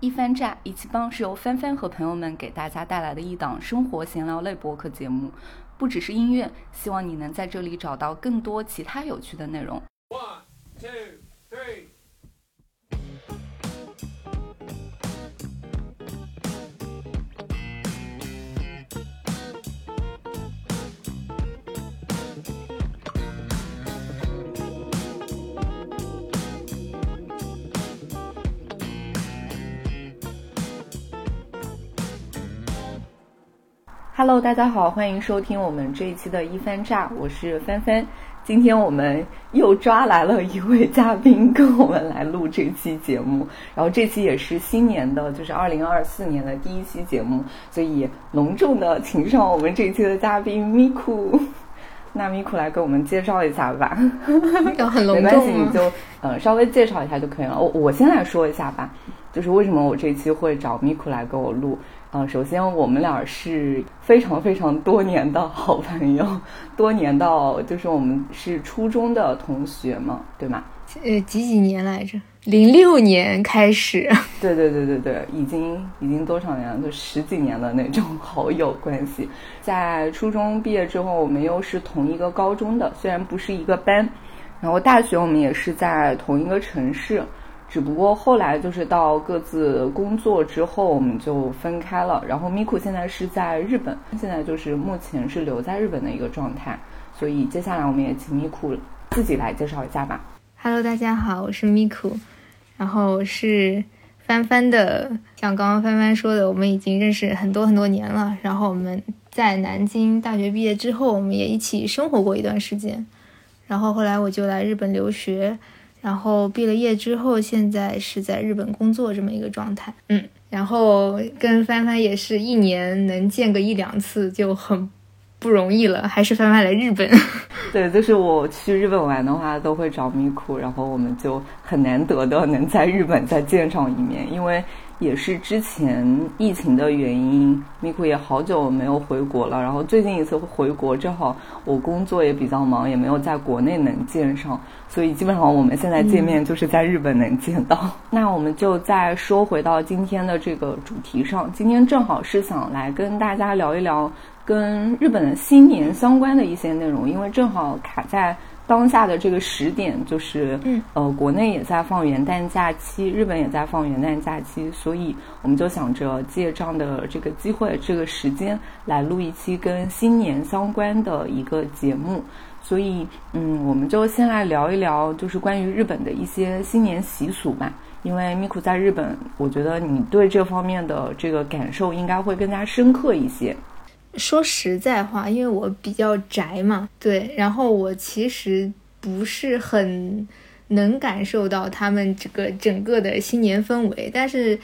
一番炸一起帮是由帆帆和朋友们给大家带来的一档生活闲聊类播客节目，不只是音乐，希望你能在这里找到更多其他有趣的内容。One, two, Hello，大家好，欢迎收听我们这一期的一番炸，我是帆帆。今天我们又抓来了一位嘉宾，跟我们来录这期节目。然后这期也是新年的，就是二零二四年的第一期节目，所以隆重的请上我们这一期的嘉宾咪库。那咪库来给我们介绍一下吧。要很隆没关系，你就呃稍微介绍一下就可以了。我我先来说一下吧，就是为什么我这期会找咪库来给我录。呃，首先我们俩是非常非常多年的好朋友，多年到就是我们是初中的同学嘛，对吗？呃，几几年来着？零六年开始，对对对对对，已经已经多少年了？就十几年的那种好友关系。在初中毕业之后，我们又是同一个高中的，虽然不是一个班，然后大学我们也是在同一个城市，只不过后来就是到各自工作之后，我们就分开了。然后咪库现在是在日本，现在就是目前是留在日本的一个状态，所以接下来我们也请咪库自己来介绍一下吧。Hello，大家好，我是咪库，然后是帆帆的，像刚刚帆帆说的，我们已经认识很多很多年了。然后我们在南京大学毕业之后，我们也一起生活过一段时间。然后后来我就来日本留学，然后毕了业之后，现在是在日本工作这么一个状态。嗯，然后跟帆帆也是一年能见个一两次就很不容易了，还是帆帆来日本。对，就是我去日本玩的话，都会找米库，然后我们就很难得的能在日本再见上一面，因为也是之前疫情的原因，咪库也好久没有回国了，然后最近一次回国，正好我工作也比较忙，也没有在国内能见上，所以基本上我们现在见面就是在日本能见到。那我们就再说回到今天的这个主题上，今天正好是想来跟大家聊一聊。跟日本的新年相关的一些内容，因为正好卡在当下的这个时点，就是嗯呃，国内也在放元旦假期，日本也在放元旦假期，所以我们就想着借这样的这个机会、这个时间来录一期跟新年相关的一个节目。所以，嗯，我们就先来聊一聊，就是关于日本的一些新年习俗吧。因为咪库在日本，我觉得你对这方面的这个感受应该会更加深刻一些。说实在话，因为我比较宅嘛，对，然后我其实不是很能感受到他们这个整个的新年氛围，但是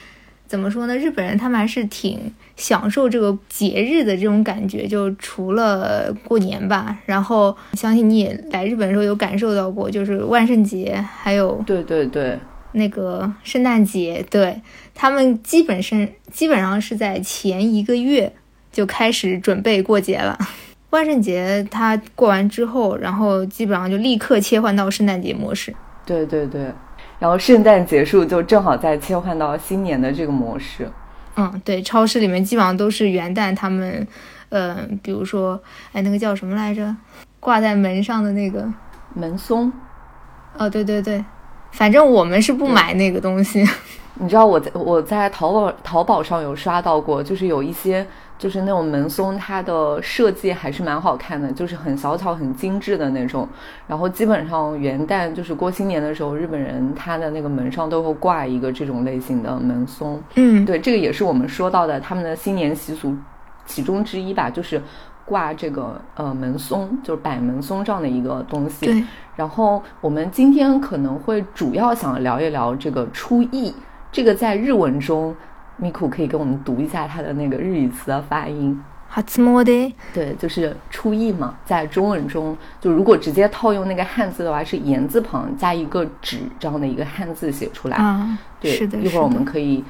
怎么说呢，日本人他们还是挺享受这个节日的这种感觉，就除了过年吧，然后相信你也来日本的时候有感受到过，就是万圣节还有对对对，那个圣诞节，对他们基本上基本上是在前一个月就开始准备过节了。万圣节它过完之后，然后基本上就立刻切换到圣诞节模式。对对对。然后圣诞结束就正好再切换到新年的这个模式。嗯，对，超市里面基本上都是元旦他们，呃，比如说，哎，那个叫什么来着？挂在门上的那个，门松，哦，对对对，反正我们是不买那个东西。你知道我在我在淘宝淘宝上有刷到过，就是有一些就是那种门松，它的设计还是蛮好看的，就是很小巧、很精致的那种。然后基本上元旦就是过新年的时候，日本人他的那个门上都会挂一个这种类型的门松。嗯，对，这个也是我们说到的他们的新年习俗其中之一吧，就是挂这个呃门松，就是摆门松这样的一个东西。对，然后我们今天可能会主要想聊一聊这个初一，这个在日文中，咪库可以跟我们读一下它的那个日语词的发音。初詣对，就是初意嘛，在中文中，就如果直接套用那个汉字的话，是言字旁加一个止这样的一个汉字写出来。啊，对，是的，一会儿我们可以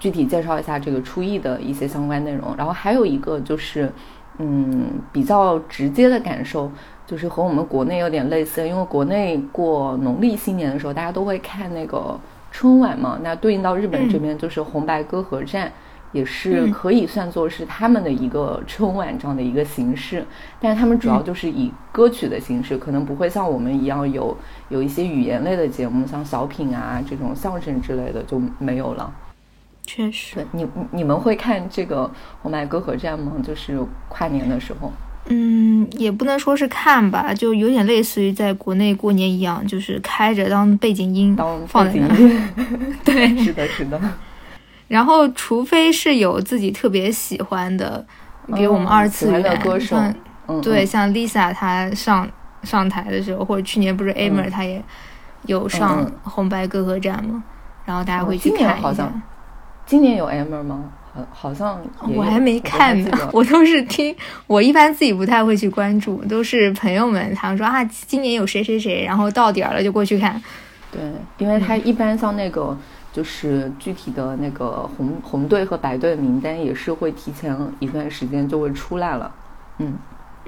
具体介绍一下这个初意的一些相关内容。然后还有一个就是，嗯，比较直接的感受，就是和我们国内有点类似，因为国内过农历新年的时候，大家都会看那个春晚嘛，那对应到日本这边就是红白歌合战。也是可以算作是他们的一个春晚这样的一个形式，但是他们主要就是以歌曲的形式，可能不会像我们一样有有一些语言类的节目，像小品啊这种相声之类的就没有了。确实，你你们会看这个红白歌合战吗？就是跨年的时候。嗯，也不能说是看吧，就有点类似于在国内过年一样，就是开着当背景音当放在那。对，是的，是的。然后，除非是有自己特别喜欢的，比如我们二次元的歌手，对，像 Lisa 她上上台的时候，或者去年不是 Amer 她也有上红白歌合战嘛，然后大家会去看一下。今年有 Amer 吗？好，好像我还没看呢，我都是听，我一般自己不太会去关注，都是朋友们他们说啊，今年有谁谁谁，然后到点儿了就过去看。对，因为他一般像那个。就是具体的那个红红队和白队的名单也是会提前一段时间就会出来了，嗯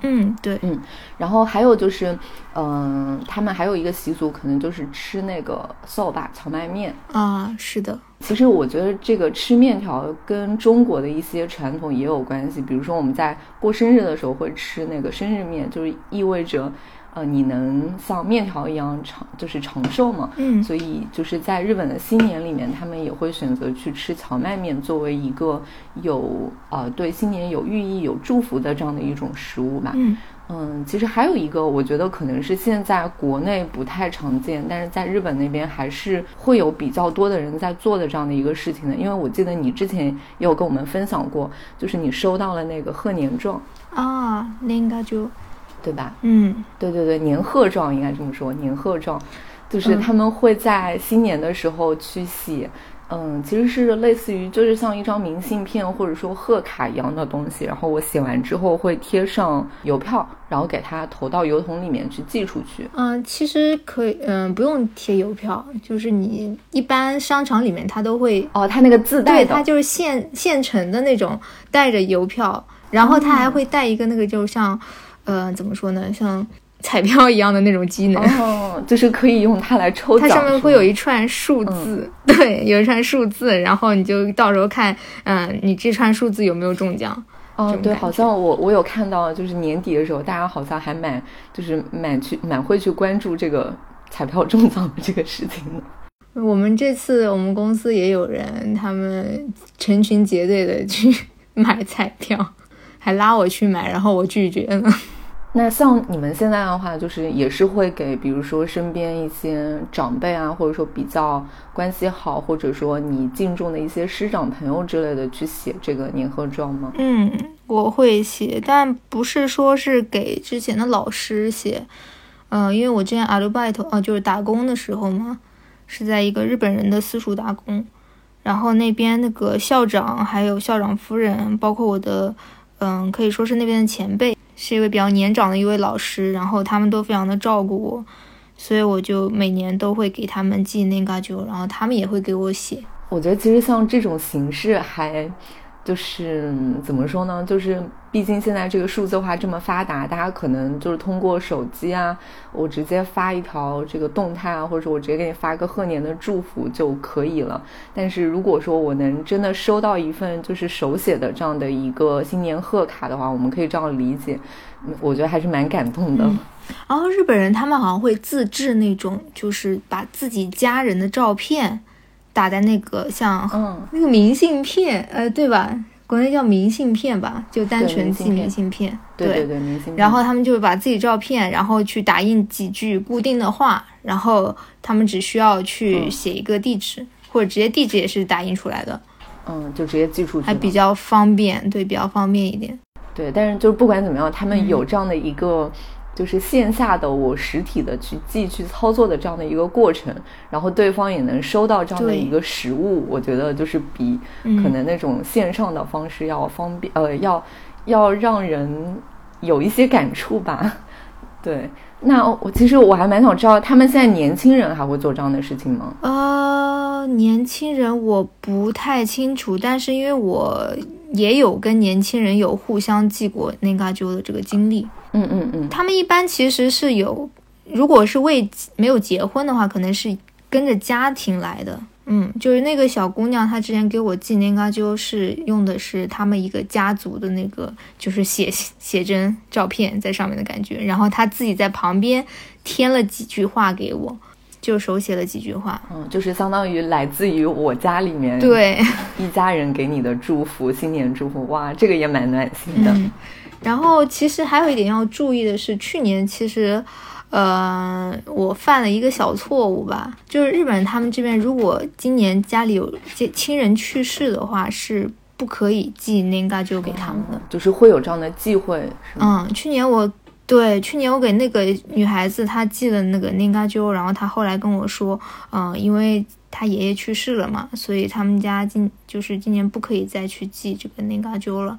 嗯对嗯，然后还有就是嗯，他们还有一个习俗，可能就是吃那个扫把荞麦面啊，是的。其实我觉得这个吃面条跟中国的一些传统也有关系，比如说我们在过生日的时候会吃那个生日面，就是意味着。呃，你能像面条一样长，就是长寿嘛？嗯，所以就是在日本的新年里面，他们也会选择去吃荞麦面，作为一个有呃对新年有寓意、有祝福的这样的一种食物吧。嗯嗯，其实还有一个，我觉得可能是现在国内不太常见，但是在日本那边还是会有比较多的人在做的这样的一个事情的。因为我记得你之前也有跟我们分享过，就是你收到了那个贺年状啊，那应该就。对吧？嗯，对对对，年贺状应该这么说，年贺状，就是他们会在新年的时候去写，嗯，其实是类似于就是像一张明信片或者说贺卡一样的东西，然后我写完之后会贴上邮票，然后给它投到邮筒里面去寄出去。嗯，其实可以，嗯，不用贴邮票，就是你一般商场里面它都会哦，它那个自带的，它就是现现成的那种带着邮票，然后它还会带一个那个就像。呃，怎么说呢？像彩票一样的那种机能，哦，就是可以用它来抽奖。它上面会有一串数字，对，有一串数字，然后你就到时候看，嗯，你这串数字有没有中奖？哦，对，好像我我有看到，就是年底的时候，大家好像还蛮就是蛮去蛮会去关注这个彩票中奖的这个事情的。我们这次我们公司也有人，他们成群结队的去 买彩票，还拉我去买，然后我拒绝了。那像你们现在的话，就是也是会给，比如说身边一些长辈啊，或者说比较关系好，或者说你敬重的一些师长朋友之类的，去写这个年贺状吗？嗯，我会写，但不是说是给之前的老师写，嗯，因为我之前アルバイト啊，就是打工的时候嘛，是在一个日本人的私塾打工，然后那边那个校长还有校长夫人，包括我的，嗯，可以说是那边的前辈。 是一位比较年长的一位老师，然后他们都非常的照顾我，所以我就每年都会给他们寄那个酒，然后他们也会给我写。我觉得其实像这种形式还。就是怎么说呢？就是毕竟现在这个数字化这么发达，大家可能就是通过手机啊，我直接发一条这个动态啊，或者说我直接给你发个贺年的祝福就可以了。但是如果说我能真的收到一份就是手写的这样的一个新年贺卡的话，我们可以这样理解，我觉得还是蛮感动的。然后日本人他们好像会自制那种，就是把自己家人的照片。打在那个像那个明信片，呃，对吧？国内叫明信片吧，就单纯寄明信片。对对对，明信片。然后他们就把自己照片，然后去打印几句固定的话，然后他们只需要去写一个地址，或者直接地址也是打印出来的。嗯，就直接寄出去，还比较方便，对，比较方便一点。对，但是就是不管怎么样，他们有这样的一个。就是线下的我实体的去寄去操作的这样的一个过程，然后对方也能收到这样的一个实物，我觉得就是比可能那种线上的方式要方便，呃，要要让人有一些感触吧。对，那我其实我还蛮想知道，他们现在年轻人还会做这样的事情吗？呃，年轻人我不太清楚，但是因为我也有跟年轻人有互相寄过那个就的这个经历。嗯嗯嗯，他们一般其实是有，如果是未没有结婚的话，可能是跟着家庭来的，嗯，就是那个小姑娘，她之前给我寄年糕就是用的是他们一个家族的那个，就是写写真照片在上面的感觉，然后她自己在旁边添了几句话给我，就手写了几句话。嗯，就是相当于来自于我家里面对一家人给你的祝福，新年祝福，哇，这个也蛮暖心的。嗯，然后其实还有一点要注意的是，去年其实。呃，我犯了一个小错误吧，就是日本他们这边如果今年家里有亲人去世的话，是不可以寄年糕就给他们的，就是会有这样的忌讳。嗯，去年我对去年我给那个女孩子她寄了那个年糕鸠，然后她后来跟我说，嗯，因为她爷爷去世了嘛，所以他们家今就是今年不可以再去寄这个年糕鸠了。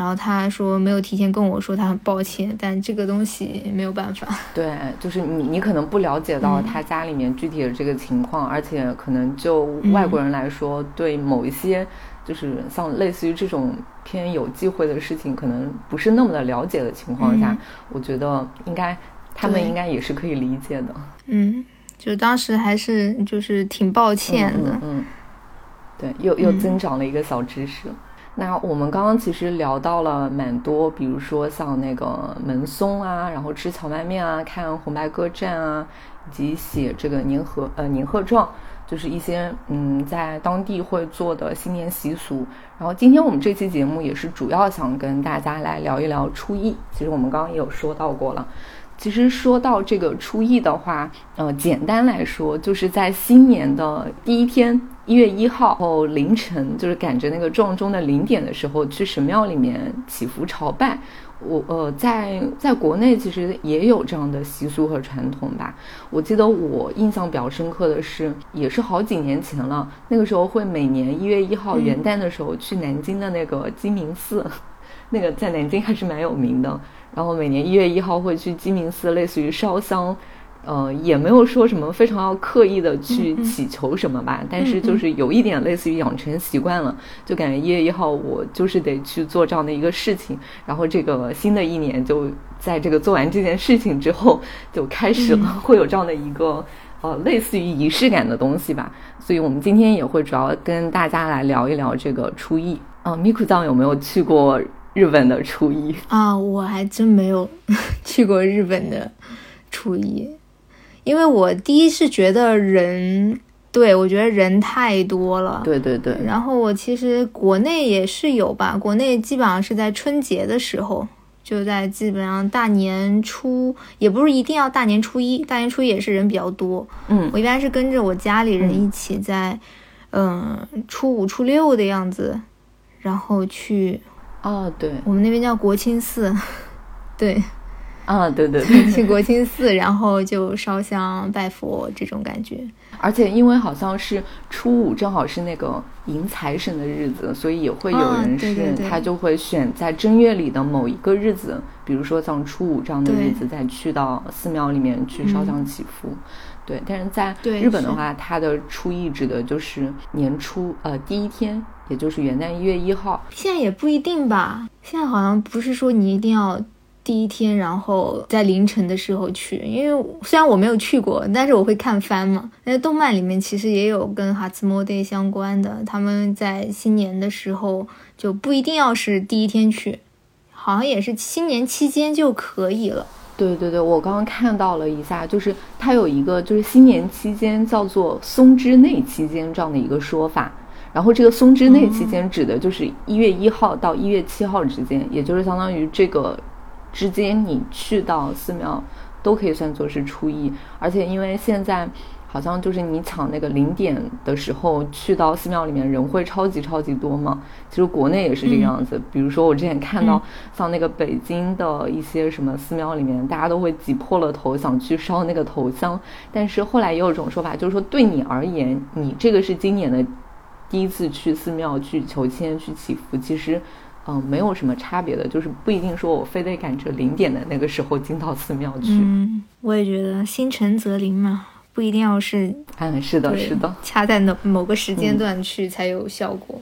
然后他说没有提前跟我说，他很抱歉，但这个东西没有办法。对，就是你你可能不了解到他家里面具体的这个情况，而且可能就外国人来说，对某一些就是像类似于这种偏有忌讳的事情，可能不是那么的了解的情况下，我觉得应该他们应该也是可以理解的。嗯，就当时还是就是挺抱歉的。嗯，对，又又增长了一个小知识。那我们刚刚其实聊到了蛮多，比如说像那个门松啊，然后吃荞麦面啊，看红白歌战啊，以及写这个年贺呃年贺状，就是一些嗯在当地会做的新年习俗。然后今天我们这期节目也是主要想跟大家来聊一聊初一。其实我们刚刚也有说到过了。其实说到这个初一的话，呃，简单来说，就是在新年的第一天，一月一号后凌晨，就是赶着那个撞钟的零点的时候，去神庙里面祈福朝拜。我呃，在在国内其实也有这样的习俗和传统吧。我记得我印象比较深刻的是，也是好几年前了，那个时候会每年一月一号元旦的时候去南京的那个鸡鸣寺，那个在南京还是蛮有名的。然后每年一月一号会去鸡鸣寺，类似于烧香，呃，也没有说什么非常要刻意的去祈求什么吧，但是就是有一点类似于养成习惯了，就感觉一月一号我就是得去做这样的一个事情，然后这个新的一年就在这个做完这件事情之后就开始了，会有这样的一个呃类似于仪式感的东西吧，所以我们今天也会主要跟大家来聊一聊这个初一。嗯，米库藏有没有去过？日本的初一？啊，我还真没有 去过日本的初一，因为我第一是觉得人，对我觉得人太多了，对对对。然后我其实国内也是有吧，国内基本上是在春节的时候，就在基本上大年初，也不是一定要大年初一，大年初一也是人比较多。嗯，我一般是跟着我家里人一起在，嗯，初五初六的样子，然后去。哦，对，我们那边叫国清寺，对，啊，对对对，去国清寺，然后就烧香拜佛这种感觉。而且因为好像是初五正好是那个迎财神的日子，所以也会有人是他就会选在正月里的某一个日子，比如说像初五这样的日子，再去到寺庙里面去烧香祈福。对，但是在日本的话，它的初一指的就是年初呃第一天。也就是元旦一月一号，现在也不一定吧。现在好像不是说你一定要第一天，然后在凌晨的时候去。因为虽然我没有去过，但是我会看番嘛。那动漫里面其实也有跟哈兹莫 day 相关的，他们在新年的时候就不一定要是第一天去，好像也是新年期间就可以了。对对对，我刚刚看到了一下，就是它有一个就是新年期间叫做松之内期间这样的一个说法。然后这个松之内期间指的就是一月一号到一月七号之间，也就是相当于这个之间你去到寺庙都可以算作是初一。而且因为现在好像就是你抢那个零点的时候去到寺庙里面人会超级超级多嘛。其实国内也是这个样子，比如说我之前看到像那个北京的一些什么寺庙里面，大家都会挤破了头想去烧那个头香。但是后来也有一种说法，就是说对你而言，你这个是今年的。第一次去寺庙去求签去祈福，其实，嗯，没有什么差别的，就是不一定说我非得赶着零点的那个时候进到寺庙去。嗯，我也觉得心诚则灵嘛，不一定要是，嗯，是的，是的，掐在某某个时间段去才有效果。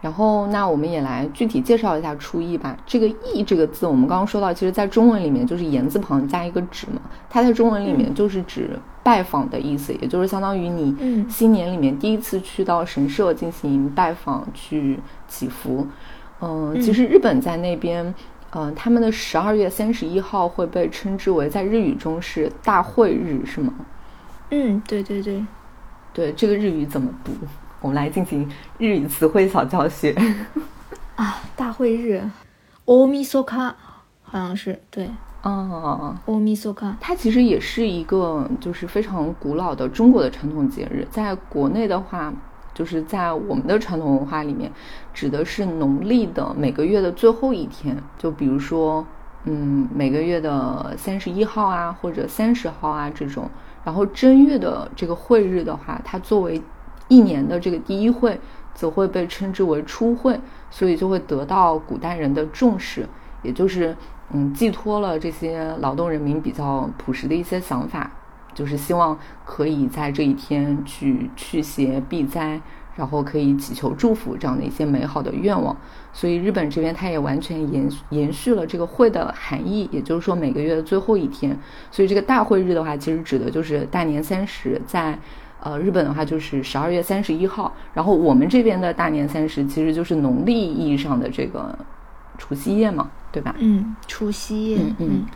然后，那我们也来具体介绍一下初一吧。这个“意”这个字，我们刚刚说到，其实在中文里面就是言字旁加一个“止”嘛，它在中文里面就是指。拜访的意思，也就是相当于你嗯新年里面第一次去到神社进行拜访去祈福。嗯、嗯其实日本在那边，呃，他们的十二月三十一号会被称之为在日语中是大会日，是吗？嗯，对对对，对，这个日语怎么读？我们来进行日语词汇小教学。啊，大会日，欧米索卡好像是对，哦，欧米索卡，它其实也是一个就是非常古老的中国的传统节日，在国内的话，就是在我们的传统文化里面，指的是农历的每个月的最后一天，就比如说，嗯，每个月的三十一号啊，或者三十号啊这种。然后正月的这个会日的话，它作为一年的这个第一会，则会被称之为初会，所以就会得到古代人的重视，也就是嗯，寄托了这些劳动人民比较朴实的一些想法，就是希望可以在这一天去驱邪避灾，然后可以祈求祝福这样的一些美好的愿望。所以日本这边它也完全延延续了这个会的含义，也就是说每个月的最后一天。所以这个大会日的话，其实指的就是大年三十，在呃日本的话就是十二月三十一号，然后我们这边的大年三十其实就是农历意义上的这个除夕夜嘛，对吧？嗯，除夕夜，嗯嗯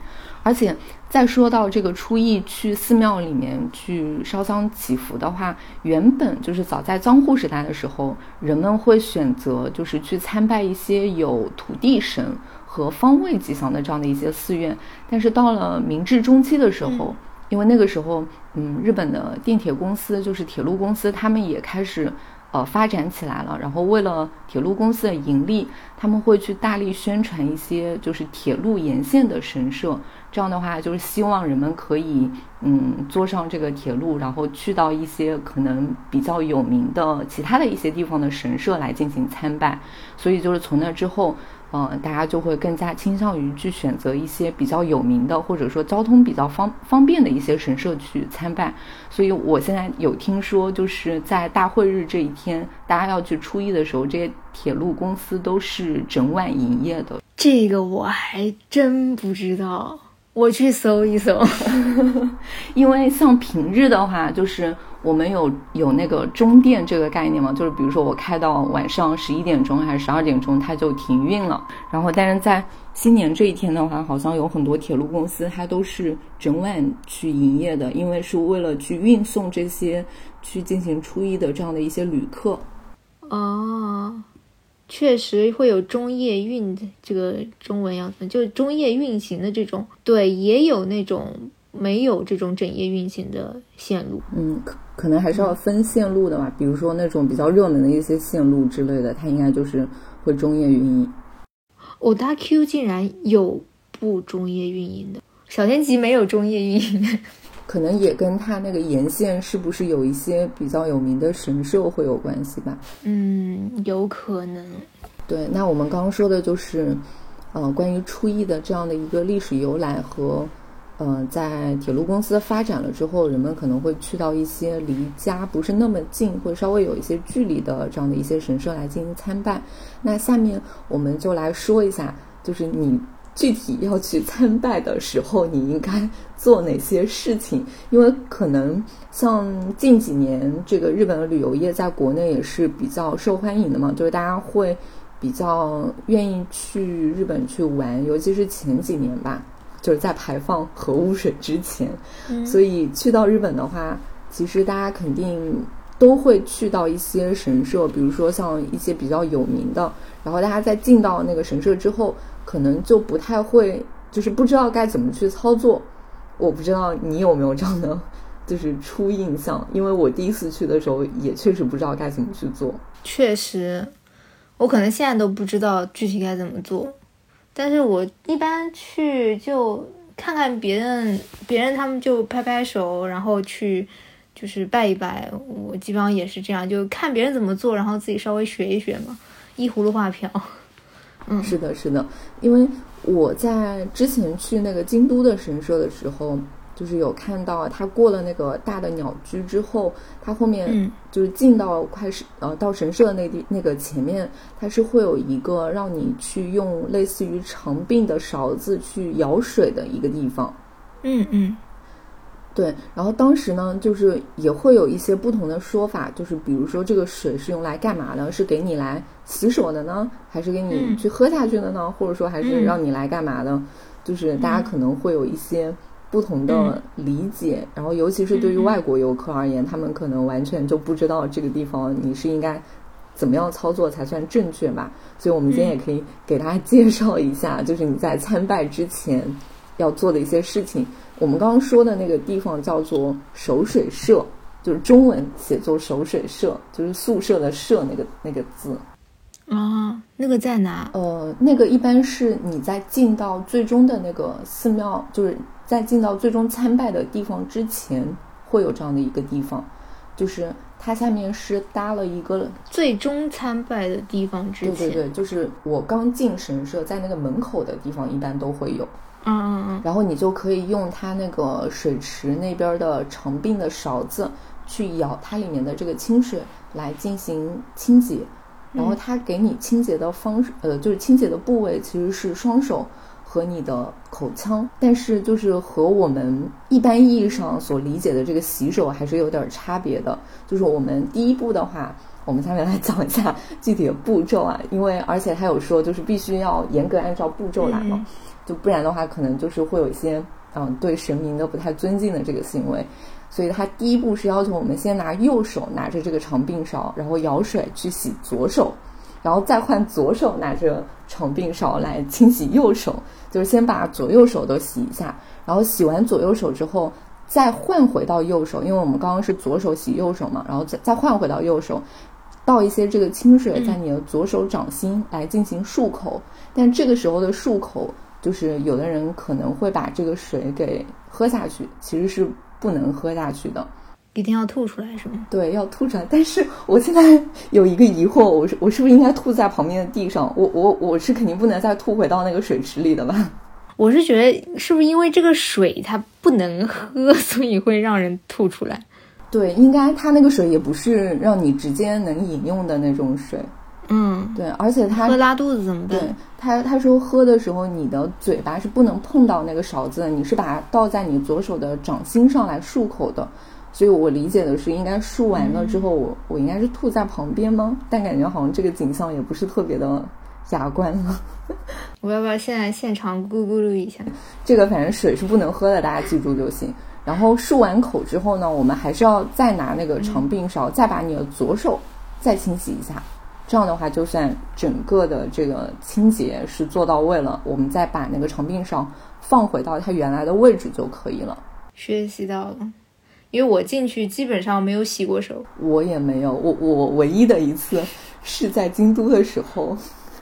而且再说到这个初一去寺庙里面去烧香祈福的话，原本就是早在江户时代的时候，人们会选择就是去参拜一些有土地神和方位吉祥的这样的一些寺院。但是到了明治中期的时候，因为那个时候，嗯，日本的电铁公司就是铁路公司，他们也开始呃发展起来了。然后为了铁路公司的盈利，他们会去大力宣传一些就是铁路沿线的神社。这样的话，就是希望人们可以嗯坐上这个铁路，然后去到一些可能比较有名的其他的一些地方的神社来进行参拜。所以就是从那之后，呃，大家就会更加倾向于去选择一些比较有名的，或者说交通比较方方便的一些神社去参拜。所以我现在有听说，就是在大会日这一天，大家要去初一的时候，这些铁路公司都是整晚营业的。这个我还真不知道，我去搜一搜。因为像平日的话，就是我们有有那个中电这个概念嘛，就是比如说我开到晚上十一点钟还是十二点钟，它就停运了。然后，但是在新年这一天的话，好像有很多铁路公司它都是整晚去营业的，因为是为了去运送这些去进行初一的这样的一些旅客。哦，确实会有中夜运的这个中文要怎么，就是中夜运行的这种，对，也有那种没有这种整夜运行的线路。嗯，可可能还是要分线路的吧，比如说那种比较热门的一些线路之类的，它应该就是会中夜运营。我，大 Q 竟然有不中夜运营的，小天极没有中夜运营的。可能也跟它那个沿线是不是有一些比较有名的神社会有关系吧？嗯，有可能。对，那我们刚刚说的就是，呃，关于初一的这样的一个历史由来和，呃，在铁路公司发展了之后，人们可能会去到一些离家不是那么近，或者稍微有一些距离的这样的一些神社来进行参拜。那下面我们就来说一下，就是你具体要去参拜的时候，你应该做哪些事情？因为可能像近几年这个日本的旅游业在国内也是比较受欢迎的嘛，就是大家会比较愿意去日本去玩，尤其是前几年吧，就是在排放核污水之前，嗯所以去到日本的话，其实大家肯定都会去到一些神社，比如说像一些比较有名的，然后大家在进到那个神社之后，可能就不太会，就是不知道该怎么去操作。我不知道你有没有这样的，就是初印象，因为我第一次去的时候也确实不知道该怎么去做。确实，我可能现在都不知道具体该怎么做，但是我一般去就看看别人，别人他们就拍拍手，然后去就是拜一拜。我基本上也是这样，就看别人怎么做，然后自己稍微学一学嘛，依葫芦画瓢。嗯是的，是的，因为我在之前去那个京都的神社的时候，就是有看到他过了那个大的鸟居之后，他后面嗯就是进到快是呃到神社的那地那个前面，它是会有一个让你去用类似于长柄的勺子去舀水的一个地方。嗯嗯对，然后当时呢，就是也会有一些不同的说法，就是比如说这个水是用来干嘛的？是给你来洗手的呢，还是给你嗯去喝下去的呢？或者说还是嗯让你来干嘛的？就是大家可能会有一些不同的理解，然后尤其是对于外国游客而言，他们可能完全就不知道这个地方你是应该怎么样操作才算正确吧。所以我们今天也可以给大家介绍一下，就是你在参拜之前要做的一些事情。我们刚刚说的那个地方叫做守水社，就是中文写作守水社，就是宿舍的舍那个那个字。啊，那个在哪？呃，那个一般是你在进到最终的那个寺庙，就是在进到最终参拜的地方之前，会有这样的一个地方，就是它下面是搭了一个，最终参拜的地方之前。对对对，就是我刚进神社，在那个门口的地方一般都会有，嗯嗯嗯。然后你就可以用它那个水池那边的长柄的勺子去舀它里面的这个清水来进行清洁。然后它给你清洁的方式，呃，就是清洁的部位其实是双手和你的口腔，但是就是和我们一般意义上所理解的这个洗手还是有点差别的。就是我们第一步的话，我们下面来讲一下具体的步骤啊，因为而且他有说就是必须要严格按照步骤来嘛，嗯就不然的话可能就是会有一些嗯对神明的不太尊敬的这个行为。所以他第一步是要求我们先拿右手拿着这个长柄勺，然后舀水去洗左手，然后再换左手拿着长柄勺来清洗右手，就是先把左右手都洗一下，然后洗完左右手之后再换回到右手，因为我们刚刚是左手洗右手嘛，然后再再换回到右手，倒一些这个清水在你的左手掌心来进行漱口，但这个时候的漱口，就是有的人可能会把这个水给喝下去，其实是不能喝下去的。一定要吐出来是吗？对，要吐出来。但是我现在有一个疑惑，我是我是不是应该吐在旁边的地上？我我我是肯定不能再吐回到那个水池里的吧？我是觉得是不是因为这个水它不能喝，所以会让人吐出来？对，应该它那个水也不是让你直接能饮用的那种水。嗯，对，而且它喝拉肚子怎么对办？他他说喝的时候，你的嘴巴是不能碰到那个勺子的，你是把它倒在你左手的掌心上来漱口的。所以我理解的是，应该漱完了之后，我我应该是吐在旁边吗？但感觉好像这个景象也不是特别的雅观了。我要不要现在现场咕咕噜一下？这个反正水是不能喝的，大家记住就行。然后漱完口之后呢，我们还是要再拿那个长柄勺，再把你的左手再清洗一下。这样的话，就算整个的这个清洁是做到位了，我们再把那个长柄勺放回到它原来的位置就可以了。学习到了，因为我进去基本上没有洗过手。我也没有，我我唯一的一次是在京都的时候，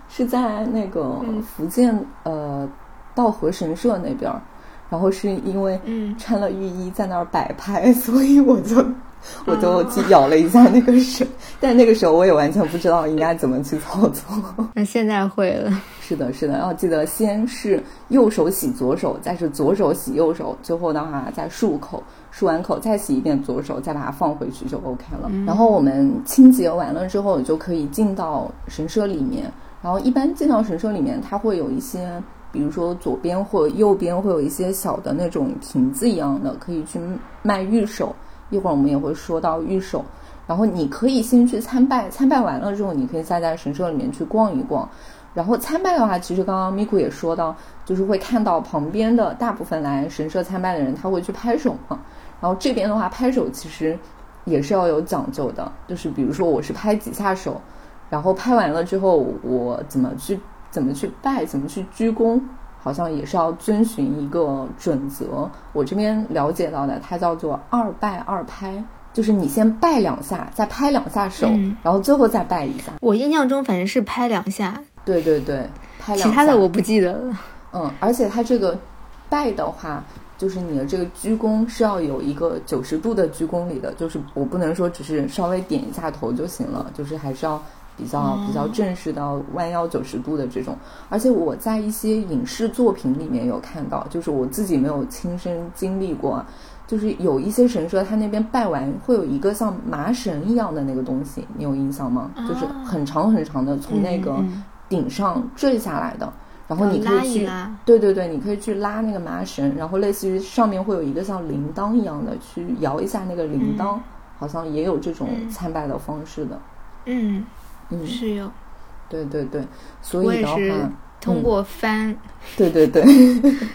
是在那个嗯福建、呃道和神社那边儿，然后是因为嗯穿了浴衣在那儿摆拍，所以我就 我就哦去舀了一下那个水，但那个时候我也完全不知道应该怎么去操作。那现在会了。是的，是的，要记得先是右手洗左手，再是左手洗右手，最后的话再漱口，漱完口再洗一遍左手，再把它放回去就 OK 了。然后我们清洁完了之后，就可以进到神社里面。然后一般进到神社里面，它会有一些，比如说左边或右边会有一些小的那种亭子一样的，可以去卖玉手。一会儿我们也会说到玉手。然后你可以先去参拜，参拜完了之后，你可以再在神社里面去逛一逛。然后参拜的话，其实刚刚咪咕也说到，就是会看到旁边的大部分来神社参拜的人，他会去拍手嘛。然后这边的话，拍手其实也是要有讲究的，就是比如说我是拍几下手，然后拍完了之后，我怎么去怎么去拜，怎么去鞠躬，好像也是要遵循一个准则。我这边了解到的，它叫做二拜二拍。就是你先拜两下，再拍两下手，嗯然后最后再拜一下。我印象中反正是拍两下，对对对，拍两下。其他的我不记得了。嗯，而且它这个拜的话，就是你的这个鞠躬是要有一个九十度的鞠躬礼的，就是我不能说只是稍微点一下头就行了，就是还是要比较比较正式的弯腰九十度的这种。而且我在一些影视作品里面有看到，就是我自己没有亲身经历过。就是有一些神社，它那边拜完会有一个像麻绳一样的那个东西，你有印象吗？就是很长很长的，从那个顶上坠下来的。然后你可以去，对对对，你可以去拉那个麻绳，然后类似于上面会有一个像铃铛一样的去摇一下那个铃铛，好像也有这种嗯参拜的方式的。嗯，嗯，是有。对对对，所以的话，通过翻、对对对，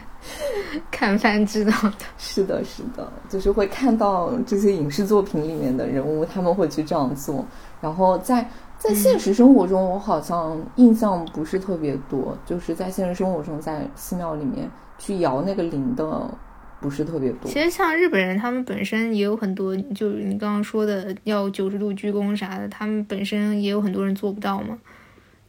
看翻知道的。是的，是的，就是会看到这些影视作品里面的人物，他们会去这样做。然后在在现实生活中，我好像印象不是特别多，就是在现实生活中，在寺庙里面去摇那个铃的不是特别多。其实像日本人，他们本身也有很多，就是你刚刚说的要九十度鞠躬啥的，他们本身也有很多人做不到嘛，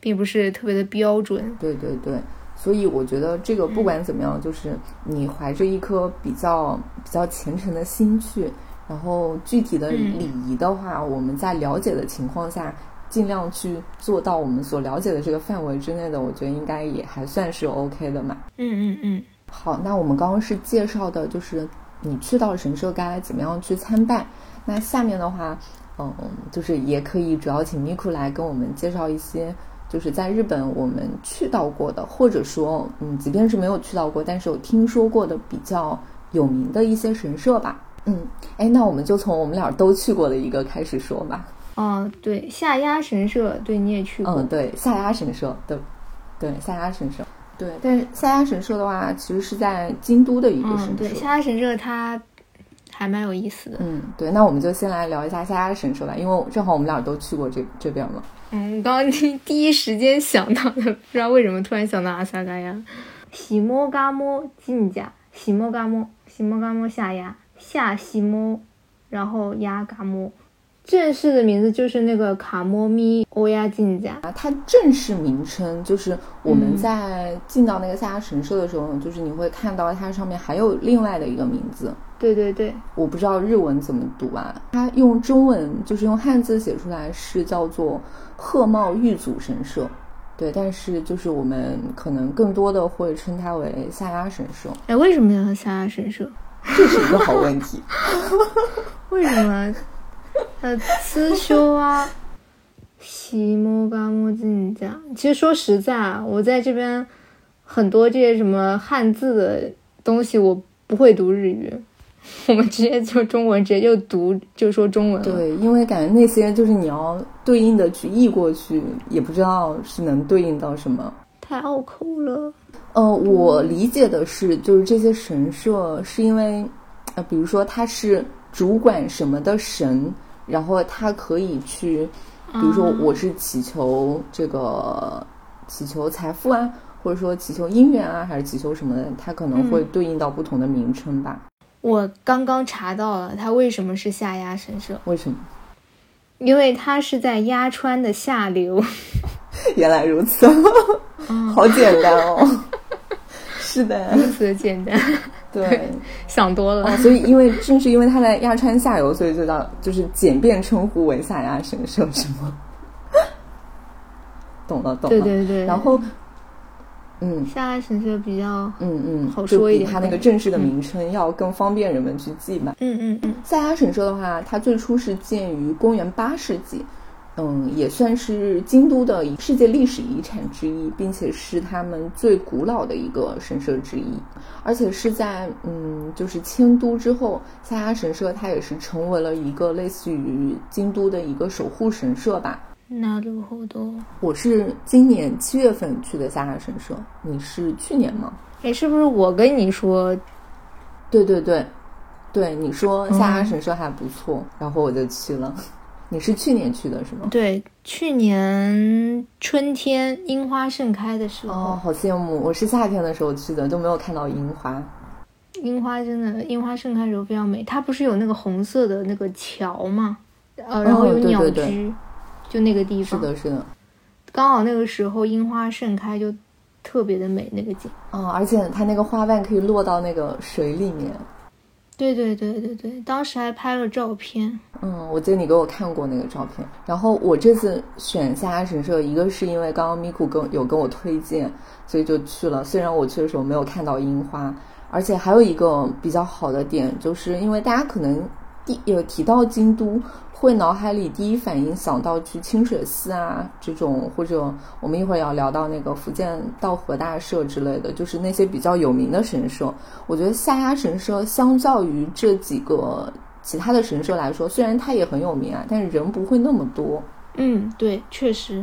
并不是特别的标准。对对对，所以我觉得这个不管怎么样，就是你怀着一颗比较比较虔诚的心去，然后具体的嗯礼仪的话，我们在了解的情况下，尽量去做到我们所了解的这个范围之内的，我觉得应该也还算是 OK 的嘛。嗯嗯嗯，好，那我们刚刚是介绍的，就是你去到神社该怎么样去参拜。那下面的话，嗯，就是也可以主要请咪库来跟我们介绍一些，就是在日本我们去到过的，或者说，嗯，即便是没有去到过，但是有听说过的比较有名的一些神社吧。嗯，哎，那我们就从我们俩都去过的一个开始说吧。嗯，对，下鸭神社，对你也去过。嗯，对，下鸭神社，对，对，下鸭神社，对，但是下鸭神社的话，其实是在京都的一个神社。嗯，对，下鸭神社它还蛮有意思的。嗯，对，那我们就先来聊一下下鸭神社吧，因为正好我们俩都去过这这边嘛。嗯，刚刚第第一时间想到的，不知道为什么突然想到阿萨嘎呀。西摩嘎摩进家，西摩嘎摩，西摩嘎摩下鸭，下西摩，然后鸭嘎摩。正式的名字就是那个卡莫咪欧亚进家。啊，它正式名称就是我们嗯在进到那个下鸭神社的时候，就是你会看到它上面还有另外的一个名字，对对对，我不知道日文怎么读啊。它用中文就是用汉字写出来是叫做鹤茂玉祖神社，对，但是就是我们可能更多的会称它为下鸭神社，哎，为什么要下鸭神社？这是一个好问题。为什么？呃，刺修啊，西摩嘎摩进家。其实说实在啊，我在这边很多这些什么汉字的东西，我不会读日语，我们直接就中文，直接就读就说中文了。对，因为感觉那些就是你要对应的去译过去，也不知道是能对应到什么。太拗口了。呃，我理解的是，就是这些神社是因为，呃，比如说它是主管什么的神，然后他可以去，比如说我是祈求这个祈求财富啊，或者说祈求姻缘啊，还是祈求什么的，它可能会对应到不同的名称吧？我刚刚查到了，它为什么是下压神社？为什么？因为它是在鸭川的下流。原来如此，好简单哦。是的，如此的简单，对。想多了。哦，所以因为正是因为它在鸭川下游，所以就叫就是简便称呼为下鸭神社，是吗？懂了，懂了。对对对。然后，嗯下鸭神社比较，嗯嗯，好说一点它那个正式的名称要更方便人们去记吧。嗯嗯嗯，下鸭神社的话，它最初是建于公元八世纪，嗯，也算是京都的世界历史遗产之一，并且是他们最古老的一个神社之一。而且是在嗯，就是迁都之后，下鸭神社它也是成为了一个类似于京都的一个守护神社吧。なるほど。我是今年七月份去的下鸭神社，你是去年吗？哎，是不是我跟你说，对对对，对你说下鸭嗯神社还不错，然后我就去了。 你是去年去的是吗？对，去年春天樱花盛开的时候，哦，好羡慕！我是夏天的时候去的，都没有看到樱花。樱花真的樱花盛开的时候非常美。它不是有那个红色的那个桥吗？呃，然后有鸟对对对居，就那个地方。是的，是的。刚好那个时候樱花盛开，就特别的美那个景。嗯，而且它那个花瓣可以落到那个水里面。对对对对对，当时还拍了照片。嗯，我记得你给我看过那个照片。然后我这次选下神社，一个是因为刚刚咪咕跟有跟我推荐，所以就去了。虽然我去的时候没有看到樱花，而且还有一个比较好的点，就是因为大家可能第有提到京都，会脑海里第一反应想到去清水寺啊这种，或者我们一会儿要聊到那个福建道和大社之类的，就是那些比较有名的神社。我觉得下鸭神社相较于这几个其他的神社来说，虽然它也很有名啊，但是人不会那么多。嗯，对，确实。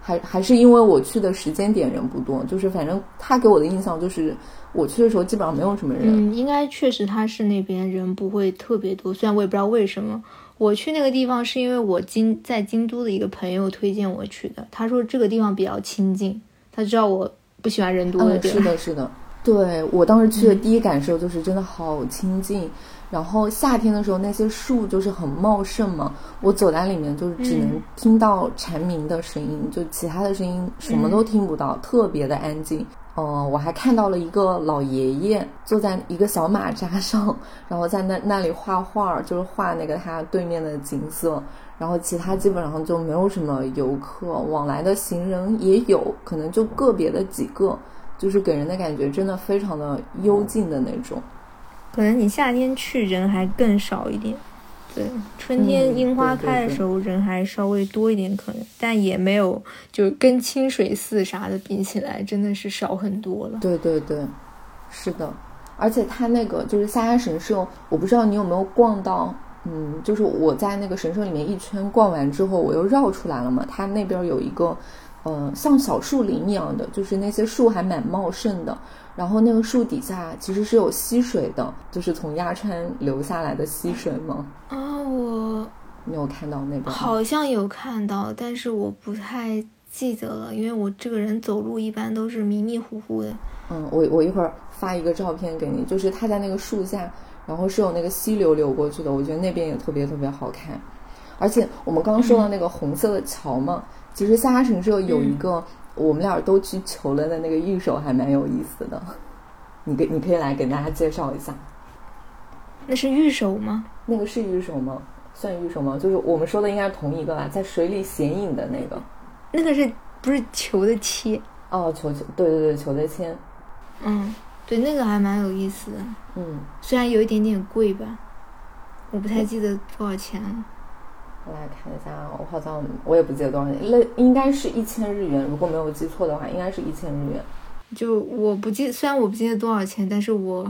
还还是因为我去的时间点人不多，就是反正他给我的印象就是我去的时候基本上没有什么人。嗯，应该确实他是那边人不会特别多，虽然我也不知道为什么。我去那个地方是因为我京在京都的一个朋友推荐我去的，他说这个地方比较清静，他知道我不喜欢人多的地方。是的，是的，对我当时去的第一感受就是真的好清静。然后夏天的时候，那些树就是很茂盛嘛。我走在里面，就是只能听到蝉鸣的声音，就其他的声音什么都听不到，特别的安静。嗯，我还看到了一个老爷爷坐在一个小马扎上，然后在那那里画画，就是画那个他对面的景色。然后其他基本上就没有什么游客往来的行人也有可能就个别的几个，就是给人的感觉真的非常的幽静的那种。可能你夏天去人还更少一点，对，春天樱花开的时候人还稍微多一点可能，但也没有就跟清水寺啥的比起来，真的是少很多了。对对对，是的，而且它那个就是下鸭神社，我不知道你有没有逛到，嗯，就是我在那个神社里面一圈逛完之后，我又绕出来了嘛，它那边有一个，嗯，像小树林一样的，就是那些树还蛮茂盛的。然后那个树底下其实是有溪水的，就是从鸭川流下来的溪水吗？啊，我没有看到那个，好像有看到，但是我不太记得了，因为我这个人走路一般都是迷迷糊糊的。嗯，我我一会儿发一个照片给你，就是他在那个树下，然后是有那个溪流流过去的，我觉得那边也特别特别好看。而且我们刚刚说到那个红色的桥嘛，其实下沙神社有一个。我们俩都去求了的那个玉手还蛮有意思的，你给你可以来给大家介绍一下。那是玉手吗？那个是玉手吗？算玉手吗？就是我们说的应该是同一个吧，在水里显影的那个。那个是不是求的切？哦，球球，对对对，求的签。嗯，对，那个还蛮有意思的。嗯，虽然有一点点贵吧，我不太记得多少钱了。我来看一下，我好像我也不记得多少钱，那应该是一千日元，如果没有记错的话，应该是一千日元。就我不记，虽然我不记得多少钱，但是我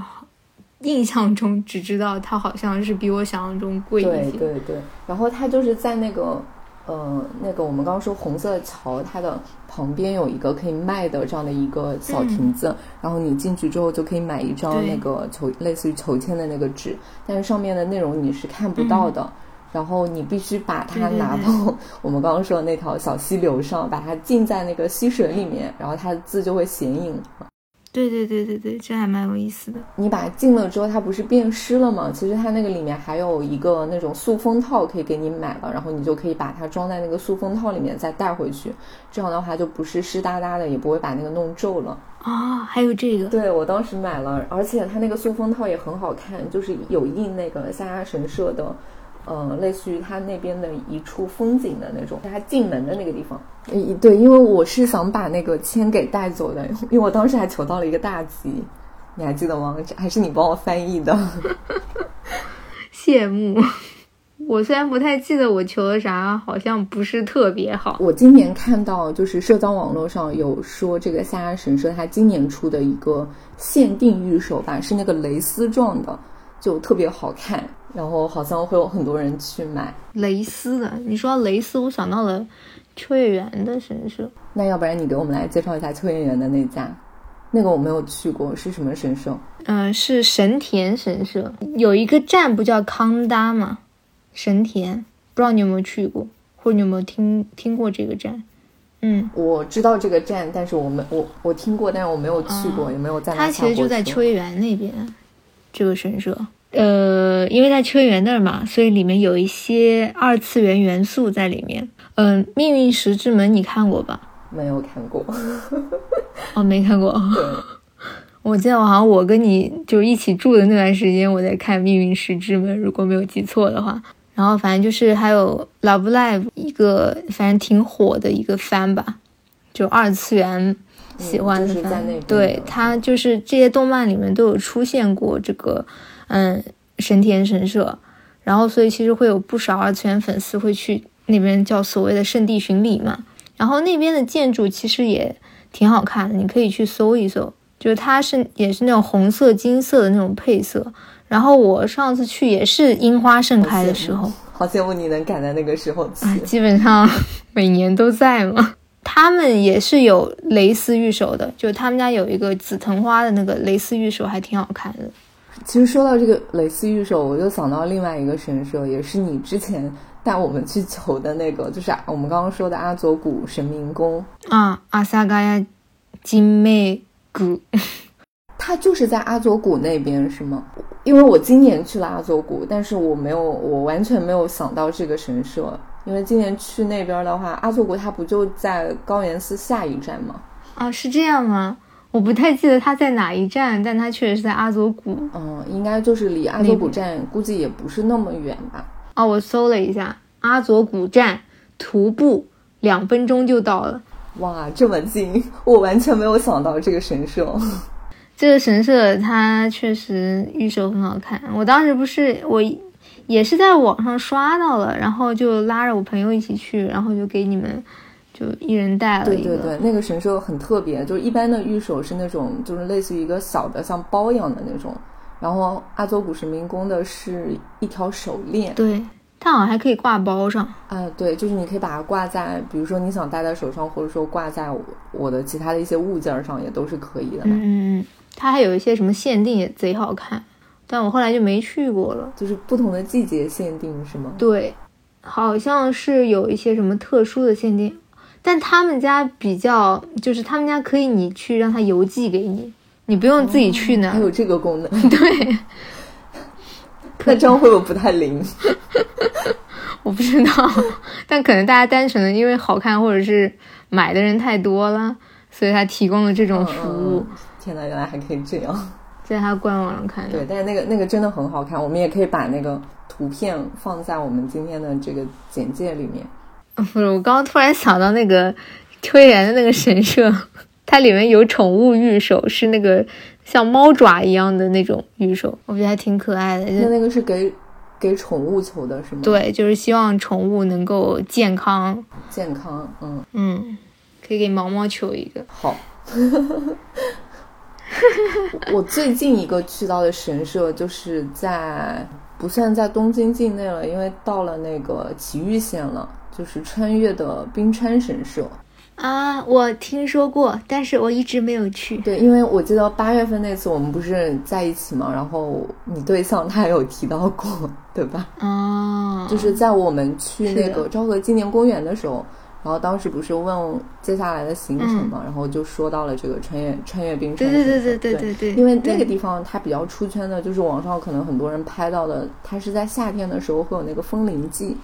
印象中只知道它好像是比我想象中贵一些。对对对，然后它就是在那个，呃，那个我们刚刚说红色桥，它的旁边有一个可以卖的这样的一个小亭子，然后你进去之后就可以买一张那个求类似于求签的那个纸，但是上面的内容你是看不到的。然后你必须把它拿到我们刚刚说的那条小溪流上，把它浸在那个溪水里面，然后它的字就会显影。对对对对对，这还蛮有意思的。你把它浸了之后，它不是变湿了吗？其实它那个里面还有一个那种塑封套可以给你买了，然后你就可以把它装在那个塑封套里面再带回去，这样的话就不是湿哒哒的，也不会把那个弄皱了。啊，还有这个？对我当时买了，而且它那个塑封套也很好看，就是有印那个下鸭神社的。嗯，类似于它那边的一处风景的那种，它进门的那个地方。对，因为我是想把那个签给带走的，因为我当时还求到了一个大吉，你还记得吗？还是你帮我翻译的？羡慕。我虽然不太记得我求的啥，好像不是特别好。我今年看到就是社交网络上有说这个夏亚神社，它今年出的一个限定玉手吧，是那个蕾丝状的，就特别好看。然后好像会有很多人去买蕾丝的。你说蕾丝，我想到了秋叶原的神社。那要不然你给我们来介绍一下秋叶原的那家？那个我没有去过，是什么神社？嗯，是神田神社。有一个站不叫康达吗？神田，不知道你有没有去过，或者你有没有听听过这个站？嗯，我知道这个站，但是我没我我听过，但是我没有去过，也没有在。它其实就在秋叶原那边，这个神社。呃，因为在秋叶原那儿嘛，所以里面有一些二次元元素在里面。嗯，命运石之门你看过吧？没有看过。哦，没看过。对，我记得我好像我跟你就一起住的那段时间，我在看命运石之门，如果没有记错的话。然后反正就是还有 Love Live 一个反正挺火的一个番吧，就二次元喜欢的番。对，它就是这些动漫里面都有出现过这个。嗯，神田神社，然后所以其实会有不少二次元粉丝会去那边叫所谓的圣地巡礼嘛。然后那边的建筑其实也挺好看的，你可以去搜一搜，就是它是也是那种红色金色的那种配色。然后我上次去也是樱花盛开的时候，好羡慕你能赶在那个时候基本上每年都在嘛。他们也是有蕾丝玉手的，就他们家有一个紫藤花的那个蕾丝玉手，还挺好看的。其实说到这个蕾丝玉手，我就想到另外一个神社，也是你之前带我们去求的那个，就是我们刚刚说的阿佐谷神明宫啊，阿萨嘎亚金妹谷。它就是在阿佐谷那边是吗？因为我今年去了阿佐谷，但是我没有，我完全没有想到这个神社。因为今年去那边的话，阿佐谷它不就在高岩寺下一站吗？啊，是这样吗？我不太记得它在哪一站，但它确实是在阿佐谷。嗯，应该就是离阿佐谷站估计也不是那么远吧？哦，我搜了一下，阿佐谷站徒步两分钟就到了。哇，这么近！我完全没有想到这个神社。这个神社它确实预售很好看，我当时不是我。也是在网上刷到了，然后就拉着我朋友一起去，然后就给你们就一人带了一个。对对对，那个神社很特别，就是一般的玉手是那种就是类似于一个小的像包一样的那种，然后阿佐古神明宫的是一条手链。对，它好像还可以挂包上。啊，对，就是你可以把它挂在，比如说你想戴在手上，或者说挂在我的其他的一些物件上，也都是可以的。嗯嗯嗯，它还有一些什么限定也贼好看。但我后来就没去过了，就是不同的季节限定是吗？对，好像是有一些什么特殊的限定，但他们家比较，就是他们家可以你去让他邮寄给你，你不用自己去呢。还有这个功能？对。那这样会不会不太灵？我不知道，但可能大家单纯的因为好看，或者是买的人太多了，所以他提供了这种服务。天呐，原来还可以这样。在他官网上看，对，但是那个那个真的很好看，我们也可以把那个图片放在我们今天的这个简介里面。不是，我刚刚突然想到那个推园的那个神社，它里面有宠物玉手，是那个像猫爪一样的那种玉手，我觉得还挺可爱的。那那个是给给宠物求的是吗？对，就是希望宠物能够健康，健康，嗯嗯，可以给毛毛求一个。好。我最近一个去到的神社，就是在不算在东京境内了，因为到了那个埼玉县了，就是穿越的冰川神社啊。我听说过，但是我一直没有去。对，因为我记得八月份那次我们不是在一起嘛，然后你对象他有提到过，对吧？哦，就是在我们去那个昭和纪念公园的时候。然后当时不是问接下来的行程嘛，然后就说到了这个穿越穿越冰川。对对对对对对。因为那个地方它比较出圈的，就是网上可能很多人拍到的，它是在夏天的时候会有那个风铃季，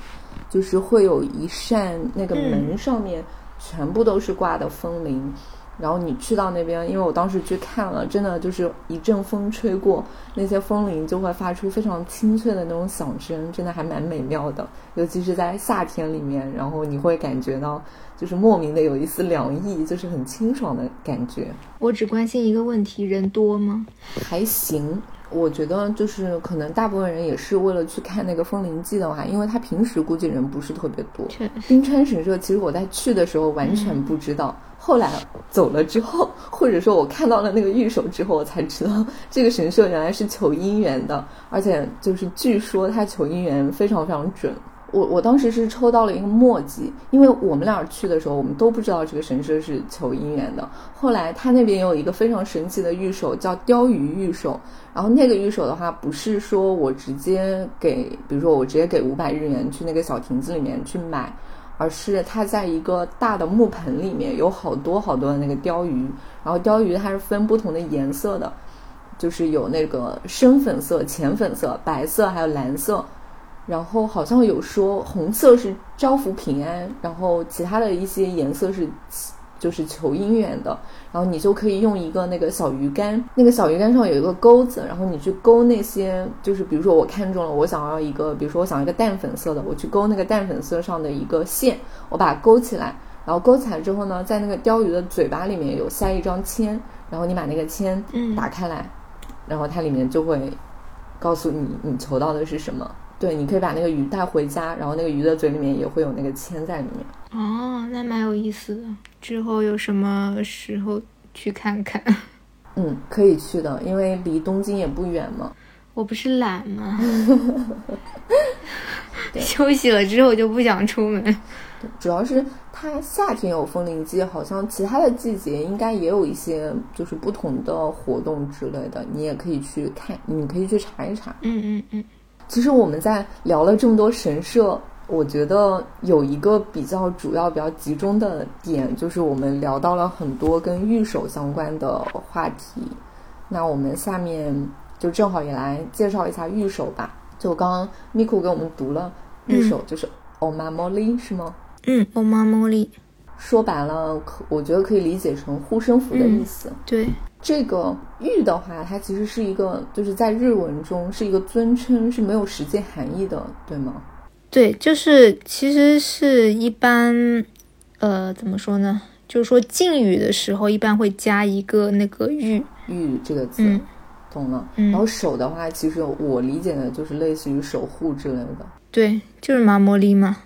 就是会有一扇那个门上面全部都是挂的风铃。然后你去到那边，因为我当时去看了，真的就是一阵风吹过，那些风铃就会发出非常清脆的那种响声，真的还蛮美妙的。尤其是在夏天里面，然后你会感觉到就是莫名的有一丝凉意，就是很清爽的感觉。我只关心一个问题：人多吗？还行，我觉得就是可能大部分人也是为了去看那个风铃记的话，因为他平时估计人不是特别多。冰川神社其实我在去的时候完全不知道。后来走了之后，或者说我看到了那个玉手之后，我才知道这个神社原来是求姻缘的，而且就是据说他求姻缘非常非常准。我我当时是抽到了一个墨迹，因为我们俩去的时候，我们都不知道这个神社是求姻缘的。后来他那边有一个非常神奇的玉手，叫鲷鱼玉手。然后那个玉手的话，不是说我直接给，比如说我直接给五百日元去那个小亭子里面去买。而是它在一个大的木盆里面，有好多好多的那个鲷鱼，然后鲷鱼它是分不同的颜色的，就是有那个深粉色、浅粉色、白色，还有蓝色，然后好像有说红色是招福平安，然后其他的一些颜色是。就是求姻缘的，然后你就可以用一个那个小鱼竿，那个小鱼竿上有一个钩子，然后你去勾那些，就是比如说我看中了，我想要一个，比如说我想要一个淡粉色的，我去勾那个淡粉色上的一个线，我把它勾起来，然后勾起来之后呢，在那个鲷鱼的嘴巴里面有塞一张签，然后你把那个签打开来，然后它里面就会告诉你你求到的是什么。对，你可以把那个鱼带回家，然后那个鱼的嘴里面也会有那个铅在里面。哦，那蛮有意思的。之后有什么时候去看看？嗯，可以去的，因为离东京也不远嘛。我不是懒吗？休息了之后就不想出门。主要是它夏天有风铃季，好像其他的季节应该也有一些就是不同的活动之类的，你也可以去看，你可以去查一查。嗯嗯嗯。其实我们在聊了这么多神社，我觉得有一个比较主要、比较集中的点，就是我们聊到了很多跟御守相关的话题。那我们下面就正好也来介绍一下御守吧。就刚刚 Miku 给我们读了御守，就是 Omamori 是吗？嗯，Omamori。说白了，可我觉得可以理解成护身符的意思。对。这个玉的话，它其实是一个，就是在日文中是一个尊称，是没有实际含义的，对吗？对，就是其实是一般，呃，怎么说呢？就是说敬语的时候，一般会加一个那个玉玉这个字，懂了。然后守的话，其实我理解的就是类似于守护之类的。对，就是麻摩利嘛。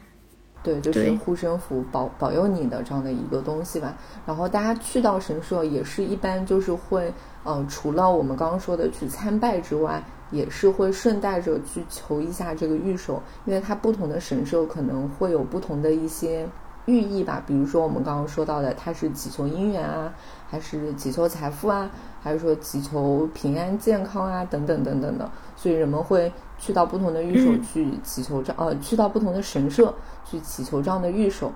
对，就是护身符保保佑你的这样的一个东西吧。然后大家去到神社也是一般就是会，呃，除了我们刚刚说的去参拜之外，也是会顺带着去求一下这个御守，因为它不同的神社可能会有不同的一些寓意吧。比如说我们刚刚说到的，它是祈求姻缘啊，还是祈求财富啊，还是说祈求平安健康啊，等等等等的。所以人们会去到不同的御守去祈求这，呃，去到不同的神社。去祈求这样的御守，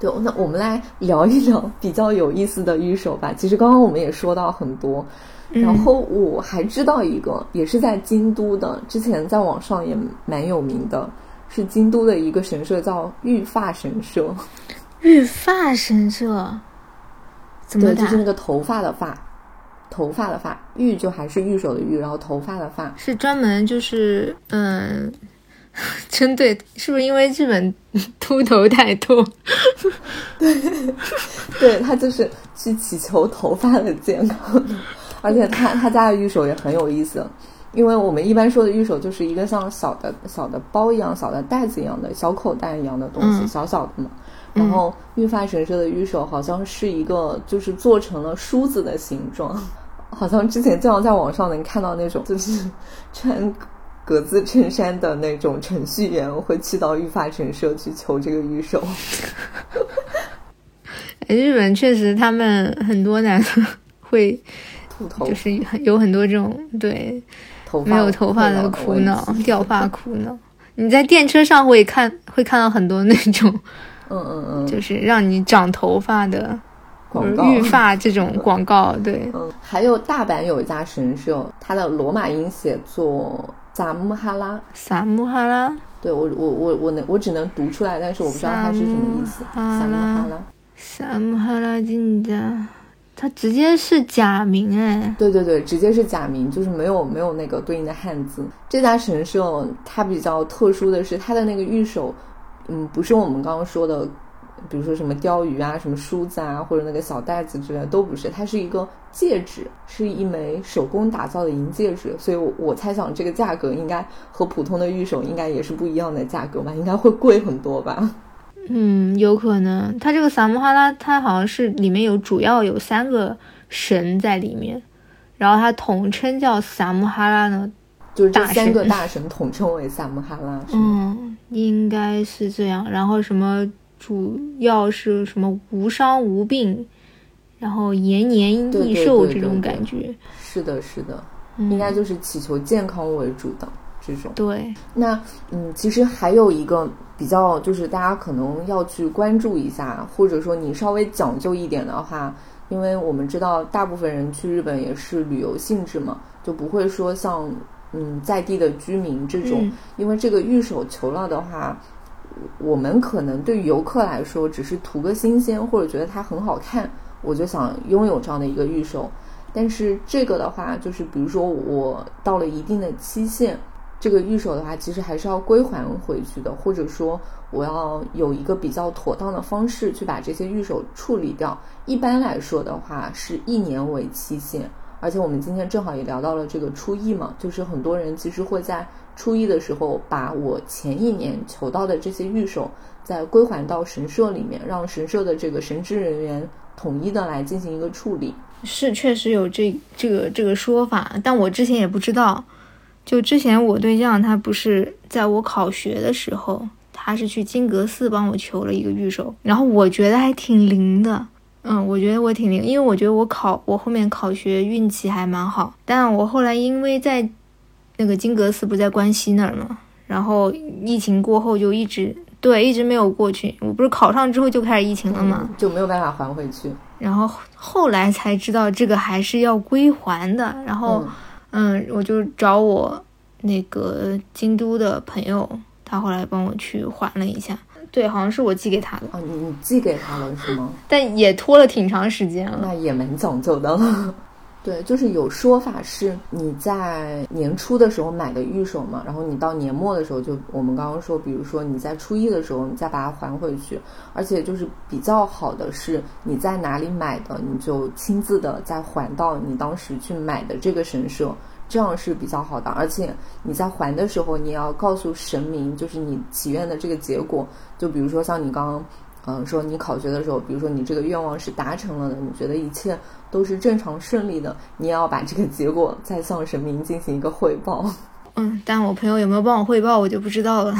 对，那我们来聊一聊比较有意思的御守吧。其实刚刚我们也说到很多，然后我还知道一个，也是在京都的，之前在网上也蛮有名的，是京都的一个神社，叫御发神社。御发神社，怎么对，就是那个头发的发，头发的发，玉就还是玉手的玉，然后头发的发，是专门就是嗯。针对是不是因为日本秃头太多？对，对他就是去祈求头发的健康，而且他他家的玉手也很有意思，因为我们一般说的玉手就是一个像小的小的包一样、小的袋子一样的小口袋一样的东西，小小的嘛。然后玉发神社的御守好像是一个，就是做成了梳子的形状，好像之前经常在网上能看到那种，就是穿。格子衬衫的那种程序员会去到御发神社去求这个御守。日本确实，他们很多男的 会秃头，就是有很多这种对没有头发的苦恼、掉发苦恼。你在电车上会看会看到很多那种，嗯嗯嗯，就是让你长头发的广告、育发这种广告。对，嗯，还有大阪有一家神社，它的罗马音写作。萨姆哈拉，萨姆哈拉，对我我我我能我只能读出来，但是我不知道它是什么意思。萨姆哈拉，萨姆哈拉金家，它直接是假名哎。对对对，直接是假名，就是没有没有那个对应的汉字。这家神社它比较特殊的是，它的那个御守，嗯，不是我们刚刚说的。比如说什么钓鱼啊，什么梳子啊，或者那个小袋子之类的都不是，它是一个戒指，是一枚手工打造的银戒指，所以我我猜想这个价格应该和普通的玉手应该也是不一样的价格吧，应该会贵很多吧？嗯，有可能。它这个萨姆哈拉，它好像是里面有主要有三个神在里面，然后它统称叫萨姆哈拉呢，就是这三个大神统称为萨姆哈拉，嗯，应该是这样。然后什么？主要是什么无伤无病，然后延年益寿这种感觉。是的，是的，应该就是祈求健康为主的这种。对，那嗯，其实还有一个比较，就是大家可能要去关注一下，或者说你稍微讲究一点的话，因为我们知道大部分人去日本也是旅游性质嘛，就不会说像嗯在地的居民这种，因为这个玉手求了的话。我们可能对于游客来说，只是图个新鲜，或者觉得它很好看，我就想拥有这样的一个玉手。但是这个的话，就是比如说我到了一定的期限，这个玉手的话，其实还是要归还回去的，或者说我要有一个比较妥当的方式去把这些玉手处理掉。一般来说的话，是一年为期限，而且我们今天正好也聊到了这个初一嘛，就是很多人其实会在初一的时候把我前一年求到的这些玉手再归还到神社里面，让神社的这个神职人员统一的来进行一个处理。是确实有这这个这个说法，但我之前也不知道。就之前我对象他不是在我考学的时候，他是去金阁寺帮我求了一个玉手，然后我觉得还挺灵的。嗯，我觉得我挺灵，因为我觉得我考我后面考学运气还蛮好。但我后来因为在那个金阁寺不在关西那儿嘛，然后疫情过后就一直对一直没有过去。我不是考上之后就开始疫情了嘛，就没有办法还回去。然后后来才知道这个还是要归还的。然后嗯，我就找我那个京都的朋友，他后来帮我去还了一下。对，好像是我寄给他的。哦，你你寄给他了是吗？但也拖了挺长时间了。那也蛮讲究的。对，就是有说法是你在年初的时候买的玉手嘛，然后你到年末的时候，就我们刚刚说，比如说你在初一的时候，你再把它还回去。而且就是比较好的是，你在哪里买的，你就亲自的再还到你当时去买的这个神社。这样是比较好的，而且你在还的时候，你要告诉神明，就是你祈愿的这个结果。就比如说像你刚刚，嗯，说你考学的时候，比如说你这个愿望是达成了的，你觉得一切都是正常顺利的，你也要把这个结果再向神明进行一个汇报。嗯，但我朋友有没有帮我汇报，我就不知道了。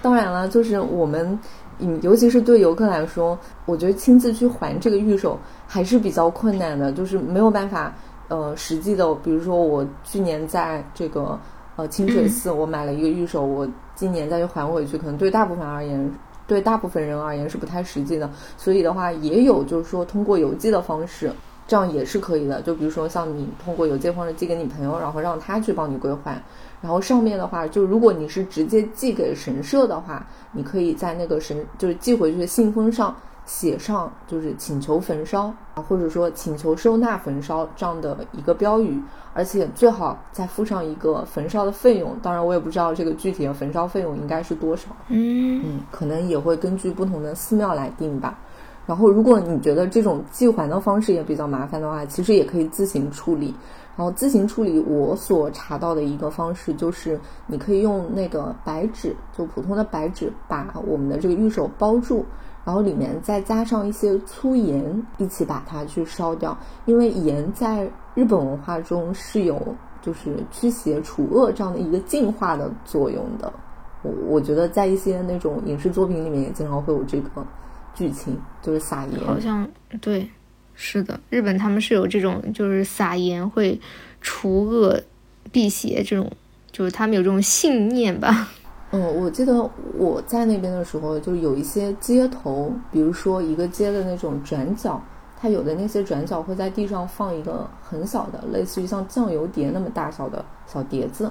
当然了，就是我们，嗯，尤其是对游客来说，我觉得亲自去还这个玉手还是比较困难的，就是没有办法。呃，实际的，比如说我去年在这个呃清水寺，我买了一个玉手，我今年再去还回去，可能对大部分而言，对大部分人而言是不太实际的。所以的话，也有就是说通过邮寄的方式，这样也是可以的。就比如说像你通过邮寄方式寄给你朋友，然后让他去帮你归还。然后上面的话，就如果你是直接寄给神社的话，你可以在那个神就是寄回去的信封上。写上就是请求焚烧啊，或者说请求收纳焚烧这样的一个标语，而且最好再附上一个焚烧的费用。当然，我也不知道这个具体的焚烧费用应该是多少。嗯嗯，可能也会根据不同的寺庙来定吧。然后，如果你觉得这种寄还的方式也比较麻烦的话，其实也可以自行处理。然后自行处理，我所查到的一个方式就是，你可以用那个白纸，就普通的白纸，把我们的这个玉手包住。然后里面再加上一些粗盐，一起把它去烧掉。因为盐在日本文化中是有就是驱邪除恶这样的一个净化的作用的。我我觉得在一些那种影视作品里面也经常会有这个剧情，就是撒盐。好像对，是的，日本他们是有这种就是撒盐会除恶辟邪这种，就是他们有这种信念吧。嗯，我记得我在那边的时候，就是有一些街头，比如说一个街的那种转角，它有的那些转角会在地上放一个很小的，类似于像酱油碟那么大小的小碟子，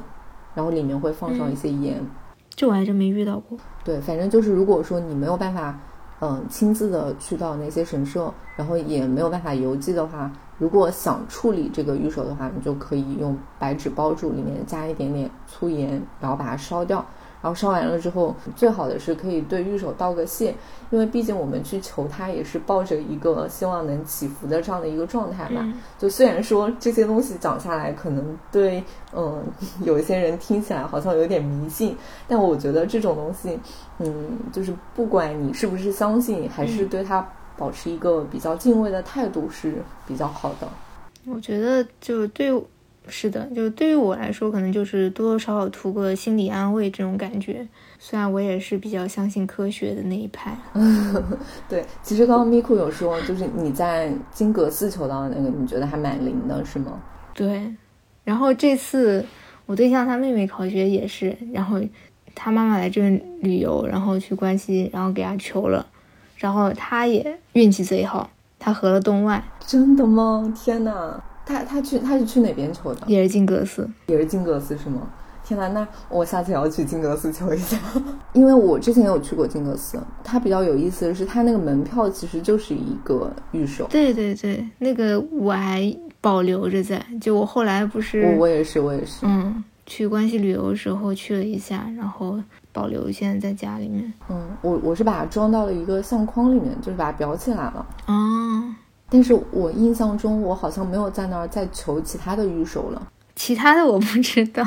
然后里面会放上一些盐。这我还真没遇到过。对，反正就是如果说你没有办法，嗯，亲自的去到那些神社，然后也没有办法邮寄的话，如果想处理这个玉手的话，你就可以用白纸包住，里面加一点点粗盐，然后把它烧掉。然后烧完了之后，最好的是可以对玉手道个谢，因为毕竟我们去求他也是抱着一个希望能祈福的这样的一个状态嘛。就虽然说这些东西讲下来，可能对嗯有一些人听起来好像有点迷信，但我觉得这种东西，嗯，就是不管你是不是相信，还是对他保持一个比较敬畏的态度是比较好的。我觉得就对。是的，就对于我来说，可能就是多多少少图个心理安慰这种感觉。虽然我也是比较相信科学的那一派。对，其实刚刚咪库有说，就是你在金阁寺求到的那个，你觉得还蛮灵的，是吗？对。然后这次我对象他妹妹考学也是，然后他妈妈来这边旅游，然后去关西，然后给他求了，然后他也运气贼好，他合了洞外。真的吗？天哪！他他去他是去哪边求的？也是金阁寺，也是金阁寺是吗？天呐，那我下次也要去金阁寺求一下，因为我之前有去过金阁寺。它比较有意思的是，它那个门票其实就是一个预售。对对对，那个我还保留着在，就我后来不是我我也是我也是，嗯，去关西旅游的时候去了一下，然后保留现在在家里面。嗯，我我是把它装到了一个相框里面，就是把它裱起来了。哦。但是我印象中我好像没有在那儿再求其他的预售了。其他的我不知道，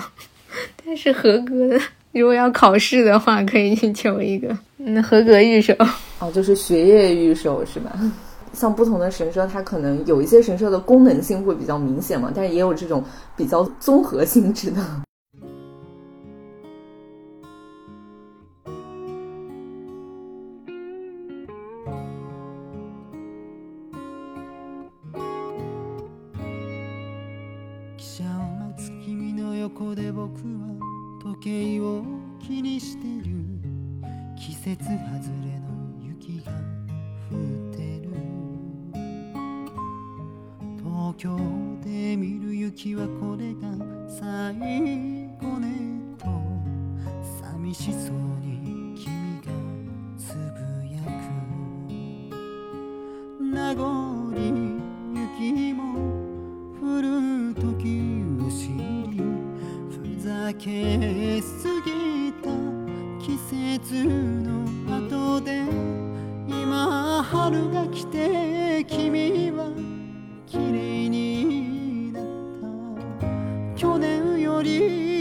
但是合格的，如果要考试的话，可以去求一个。那合格预售哦，就是学业预售是吧？像不同的神社，它可能有一些神社的功能性会比较明显嘛，但是也有这种比较综合性质的。僕は時計を気にしてる。季節外れの雪が降ってる。東京で見る雪はこれが最後ねと。寂しそうに君がつぶやく。名残雪も降る時け過ぎた季節の後で今春が来て君は綺麗になった。去年より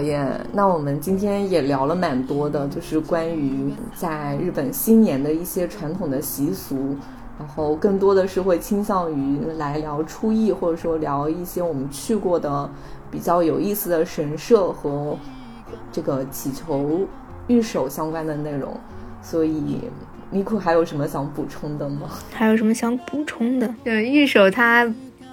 る好耶，那我们今天也聊了蛮多的，就是关于在日本新年的一些传统的习俗，然后更多的是会倾向于来聊初一，或者说聊一些我们去过的比较有意思的神社和这个祈求御守相关的内容。所以，咪库还有什么想补充的吗？还有什么想补充的？对，御守它，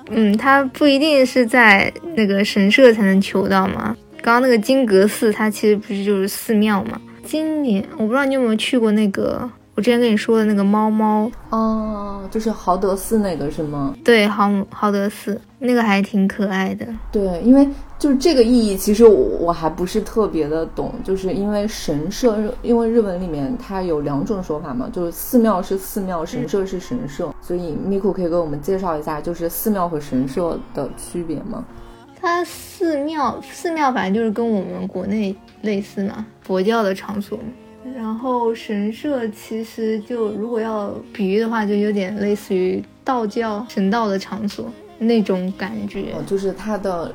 嗯，它不一定是在那个神社才能求到嘛。刚刚那个金阁寺，它其实不是就是寺庙嘛。今年我不知道你有没有去过那个，我之前跟你说的那个猫猫，哦，就是豪德寺那个是吗？对，豪豪德寺那个还挺可爱的。对，因为就是这个意义，其实我我还不是特别的懂，就是因为神社，因为日文里面它有两种说法嘛，就是寺庙是寺庙，神社是神社，所以 Miku 可以给我们介绍一下，就是寺庙和神社的区别吗？它寺庙，寺庙反正就是跟我们国内类似嘛，佛教的场所。然后神社其实就如果要比喻的话，就有点类似于道教神道的场所那种感觉。哦，就是它的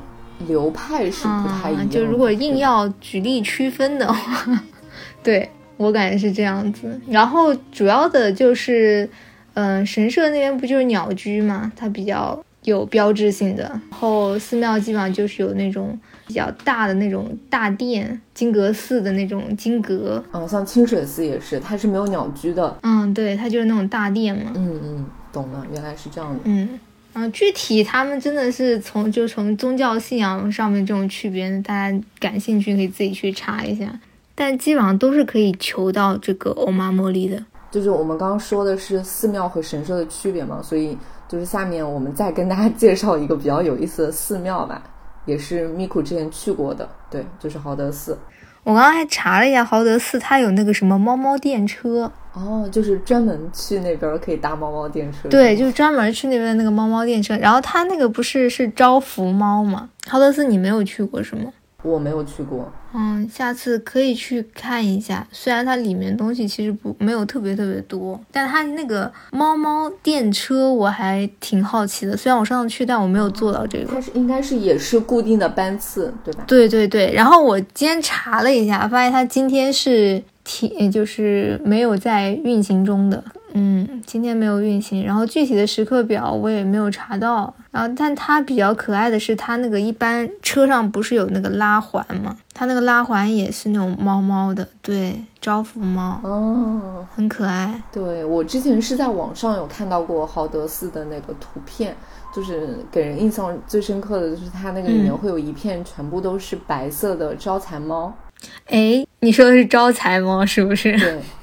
流派是不太一样就如果硬要举例区分的话，对我感觉是这样子。然后主要的就是，嗯、神社那边不就是鸟居嘛，它比较有标志性的。然后寺庙基本上就是有那种比较大的那种大殿，金阁寺的那种金阁。嗯，像清水寺也是，它是没有鸟居的。嗯，对，它就是那种大殿嘛。嗯嗯，懂了，原来是这样的。嗯，啊，具体他们真的是从就从宗教信仰上面这种区别，大家感兴趣可以自己去查一下。但基本上都是可以求到这个欧玛茉莉的。就是我们刚刚说的是寺庙和神社的区别嘛，所以就是下面我们再跟大家介绍一个比较有意思的寺庙吧，也是 Miku 之前去过的，对，就是豪德寺。我刚刚还查了一下豪德寺，它有那个什么猫猫电车，哦，就是专门去那边可以搭猫猫电车。对，就是专门去那边的那个猫猫电车。然后它那个不是是招福猫吗？豪德寺你没有去过是吗？我没有去过。嗯，下次可以去看一下。虽然它里面东西其实不没有特别特别多，但它那个猫猫电车我还挺好奇的。虽然我上次去，但我没有坐到这个。它是应该是也是固定的班次，对吧？对对对，然后我今天查了一下，发现它今天是停，就是没有在运行中的。嗯，今天没有运行，然后具体的时刻表我也没有查到。然后，但它比较可爱的是，它那个一般车上不是有那个拉环吗？它那个拉环也是那种猫猫的，对，招福猫，哦，很可爱。对我之前是在网上有看到过豪德寺的那个图片，就是给人印象最深刻的就是它那个里面嗯会有一片全部都是白色的招财猫。哎，你说的是招财猫是不是？对，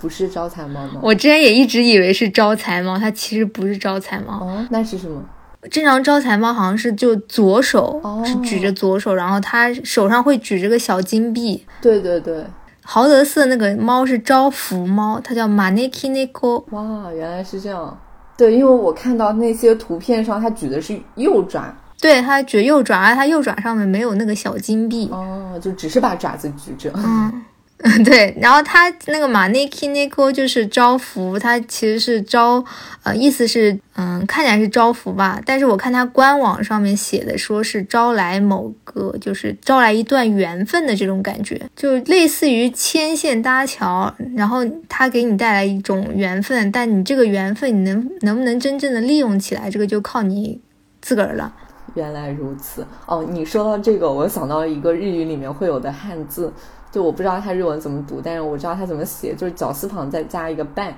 不是招财猫吗？我之前也一直以为是招财猫，它其实不是招财猫。哦，那是什么？正常招财猫好像是就左手、哦是举着左手，然后它手上会举着个小金币。对对对，豪德寺的那个猫是招福猫，它叫 Maneki Neko。哇，原来是这样。对，因为我看到那些图片上，它举的是右爪，对，它举右爪，而它右爪上面没有那个小金币。哦，就只是把爪子举着。嗯，嗯 对，然后它那个马内基内 k 就是招福，它其实是招，呃，意思是，嗯，看起来是招福吧，但是我看它官网上面写的说是招来某个，就是招来一段缘分的这种感觉，就类似于牵线搭桥，然后它给你带来一种缘分，但你这个缘分你能能不能真正的利用起来，这个就靠你自个儿了。原来如此。哦，你说到这个，我想到一个日语里面会有的汉字，就我不知道它日文怎么读，但是我知道它怎么写，就是绞丝旁再加一个半，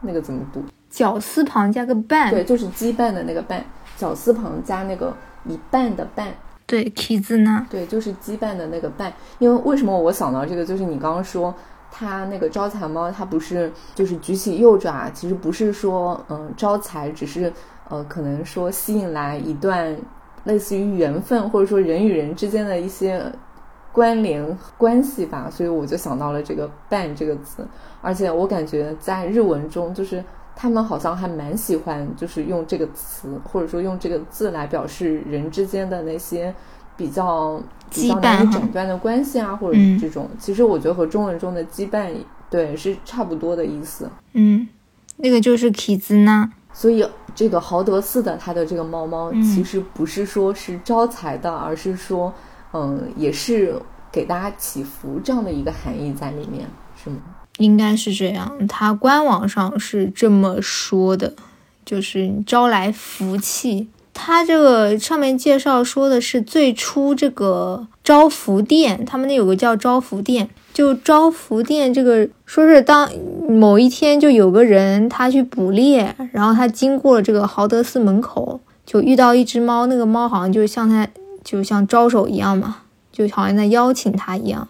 那个怎么读？绞丝旁加个半，对，就是羁绊的那个绊，绞丝旁加那个一半的半。对 k 字呢？对，就是羁绊的那个绊。因为为什么我想到这个，就是你刚刚说它那个招财猫，它不是就是举起右爪，其实不是说嗯招财，只是呃可能说吸引来一段类似于缘分，或者说人与人之间的一些关联关系吧。所以我就想到了这个伴这个词，而且我感觉在日文中就是。他们好像还蛮喜欢，就是用这个词或者说用这个字来表示人之间的那些比较比较难以斩断的关系啊，或者这种。其实我觉得和中文中的羁绊对是差不多的意思。嗯，那个就是 k i z 呢。所以这个豪德寺的它的这个猫猫，其实不是说是招财的，而是说，嗯，也是给大家祈福这样的一个含义在里面，是吗？应该是这样，它官网上是这么说的，就是招来福气。它这个上面介绍说的是最初这个招福殿，他们那有个叫招福殿，就招福殿这个说是当某一天就有个人他去捕猎，然后他经过了这个豪德寺门口，就遇到一只猫，那个猫好像就是像他就像招手一样嘛，就好像在邀请他一样，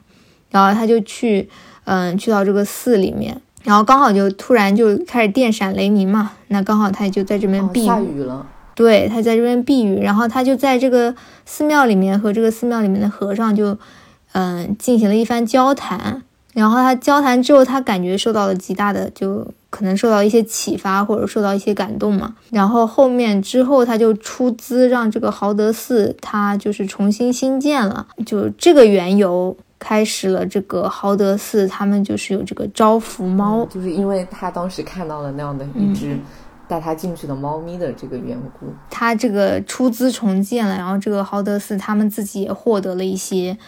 然后他就去。嗯，去到这个寺里面，然后刚好就突然就开始电闪雷鸣嘛，那刚好他就在这边避雨。下雨了。对，他在这边避雨，然后他就在这个寺庙里面和这个寺庙里面的和尚就，嗯，进行了一番交谈。然后他交谈之后，他感觉受到了极大的，就可能受到一些启发或者受到一些感动嘛。然后后面之后，他就出资让这个豪德寺他就是重新新建了，就这个缘由。开始了这个豪德寺，他们就是有这个招福猫，就是因为他当时看到了那样的一只带他进去的猫咪的这个缘故，他这个出资重建了，然后这个豪德寺他们自己也获得了一些，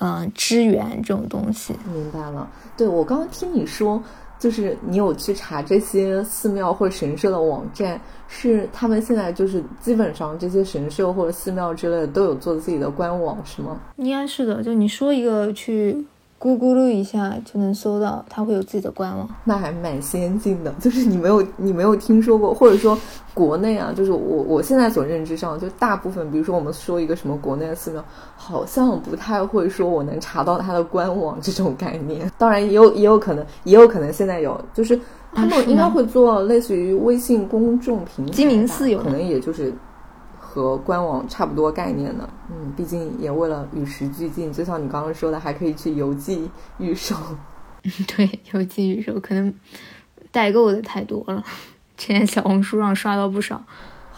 嗯，支援这种东西。明白了，对我刚刚听你说。就是你有去查这些寺庙或者神社的网站，是他们现在就是基本上这些神社或者寺庙之类的都有做自己的官网，是吗？应该是的，就你说一个去。咕咕噜一下就能搜到，它会有自己的官网，那还蛮先进的。就是你没有 你没有听说过，或者说国内啊，就是我我现在所认知上，就大部分，比如说我们说一个什么国内的寺庙，好像不太会说我能查到它的官网这种概念。当然也有也有可能，也有可能现在有，就是他们应该会做类似于微信公众平台，鸡鸣寺有，可能也就是。和官网差不多概念的，嗯，毕竟也为了与时俱进，就像你刚刚说的，还可以去邮寄预售。对，邮寄预售可能代购的太多了，之前小红书上刷到不少。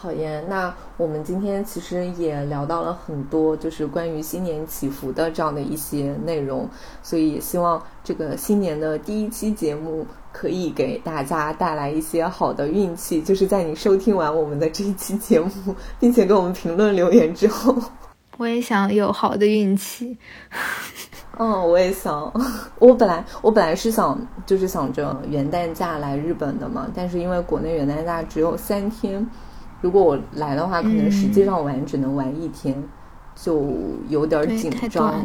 好耶，那我们今天其实也聊到了很多，就是关于新年祈福的这样的一些内容，所以也希望这个新年的第一期节目。可以给大家带来一些好的运气，就是在你收听完我们的这一期节目，并且给我们评论留言之后，我也想有好的运气。嗯，我也想。我本来我本来是想就是想着元旦假来日本的嘛，但是因为国内元旦假只有三天，如果我来的话，可能实际上玩只能玩一天，就有点紧张。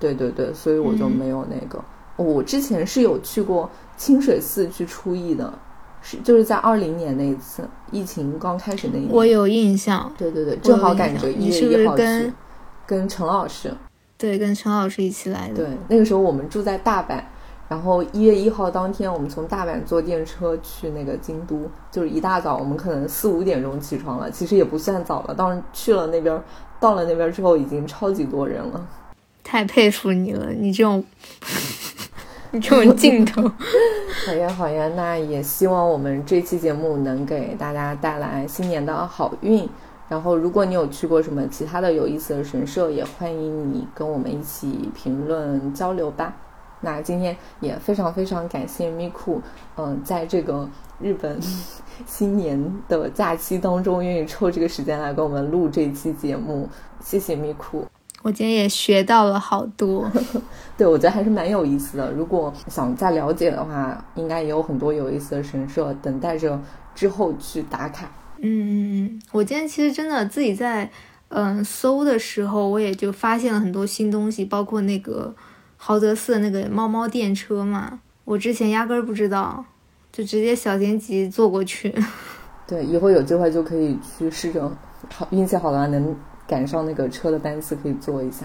对对对，所以我就没有那个。我之前是有去过清水寺去出役的，是就是在二零年那一次疫情刚开始那一年，我有印象。对对对，正好赶着一月一号去，跟陈老师，对，跟陈老师一起来的。对，那个时候我们住在大阪，然后一月一号当天，我们从大阪坐电车去那个京都，就是一大早，我们可能四五点钟起床了，其实也不算早了。当时去了那边，到了那边之后，已经超级多人了。太佩服你了，你这种，你这种劲头。好呀，好呀，那也希望我们这期节目能给大家带来新年的好运。然后，如果你有去过什么其他的有意思的神社，也欢迎你跟我们一起评论交流吧。那今天也非常非常感谢咪库，嗯，在这个日本 新年的假期当中，愿意抽这个时间来跟我们录这期节目，谢谢咪库。我今天也学到了好多，对我觉得还是蛮有意思的。如果想再了解的话，应该也有很多有意思的神社等待着之后去打卡。嗯嗯嗯，我今天其实真的自己在嗯搜的时候，我也就发现了很多新东西，包括那个。豪德寺的那个猫猫电车嘛，我之前压根儿不知道，就直接小年级坐过去。对，以后有机会就可以去试着，好运气好的话能赶上那个车的班次，可以坐一下。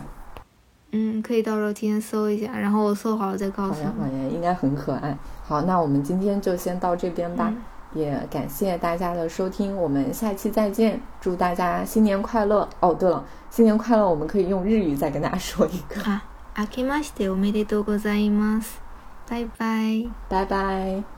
嗯，可以到时候提前搜一下，然后我搜好了再告诉你。好呀好呀，应该很可爱。好，那我们今天就先到这边吧，也感谢大家的收听，我们下期再见，祝大家新年快乐。哦，对了，新年快乐，我们可以用日语再跟大家说一个。明けましておめでとうございます。バイバイ。バイバイ。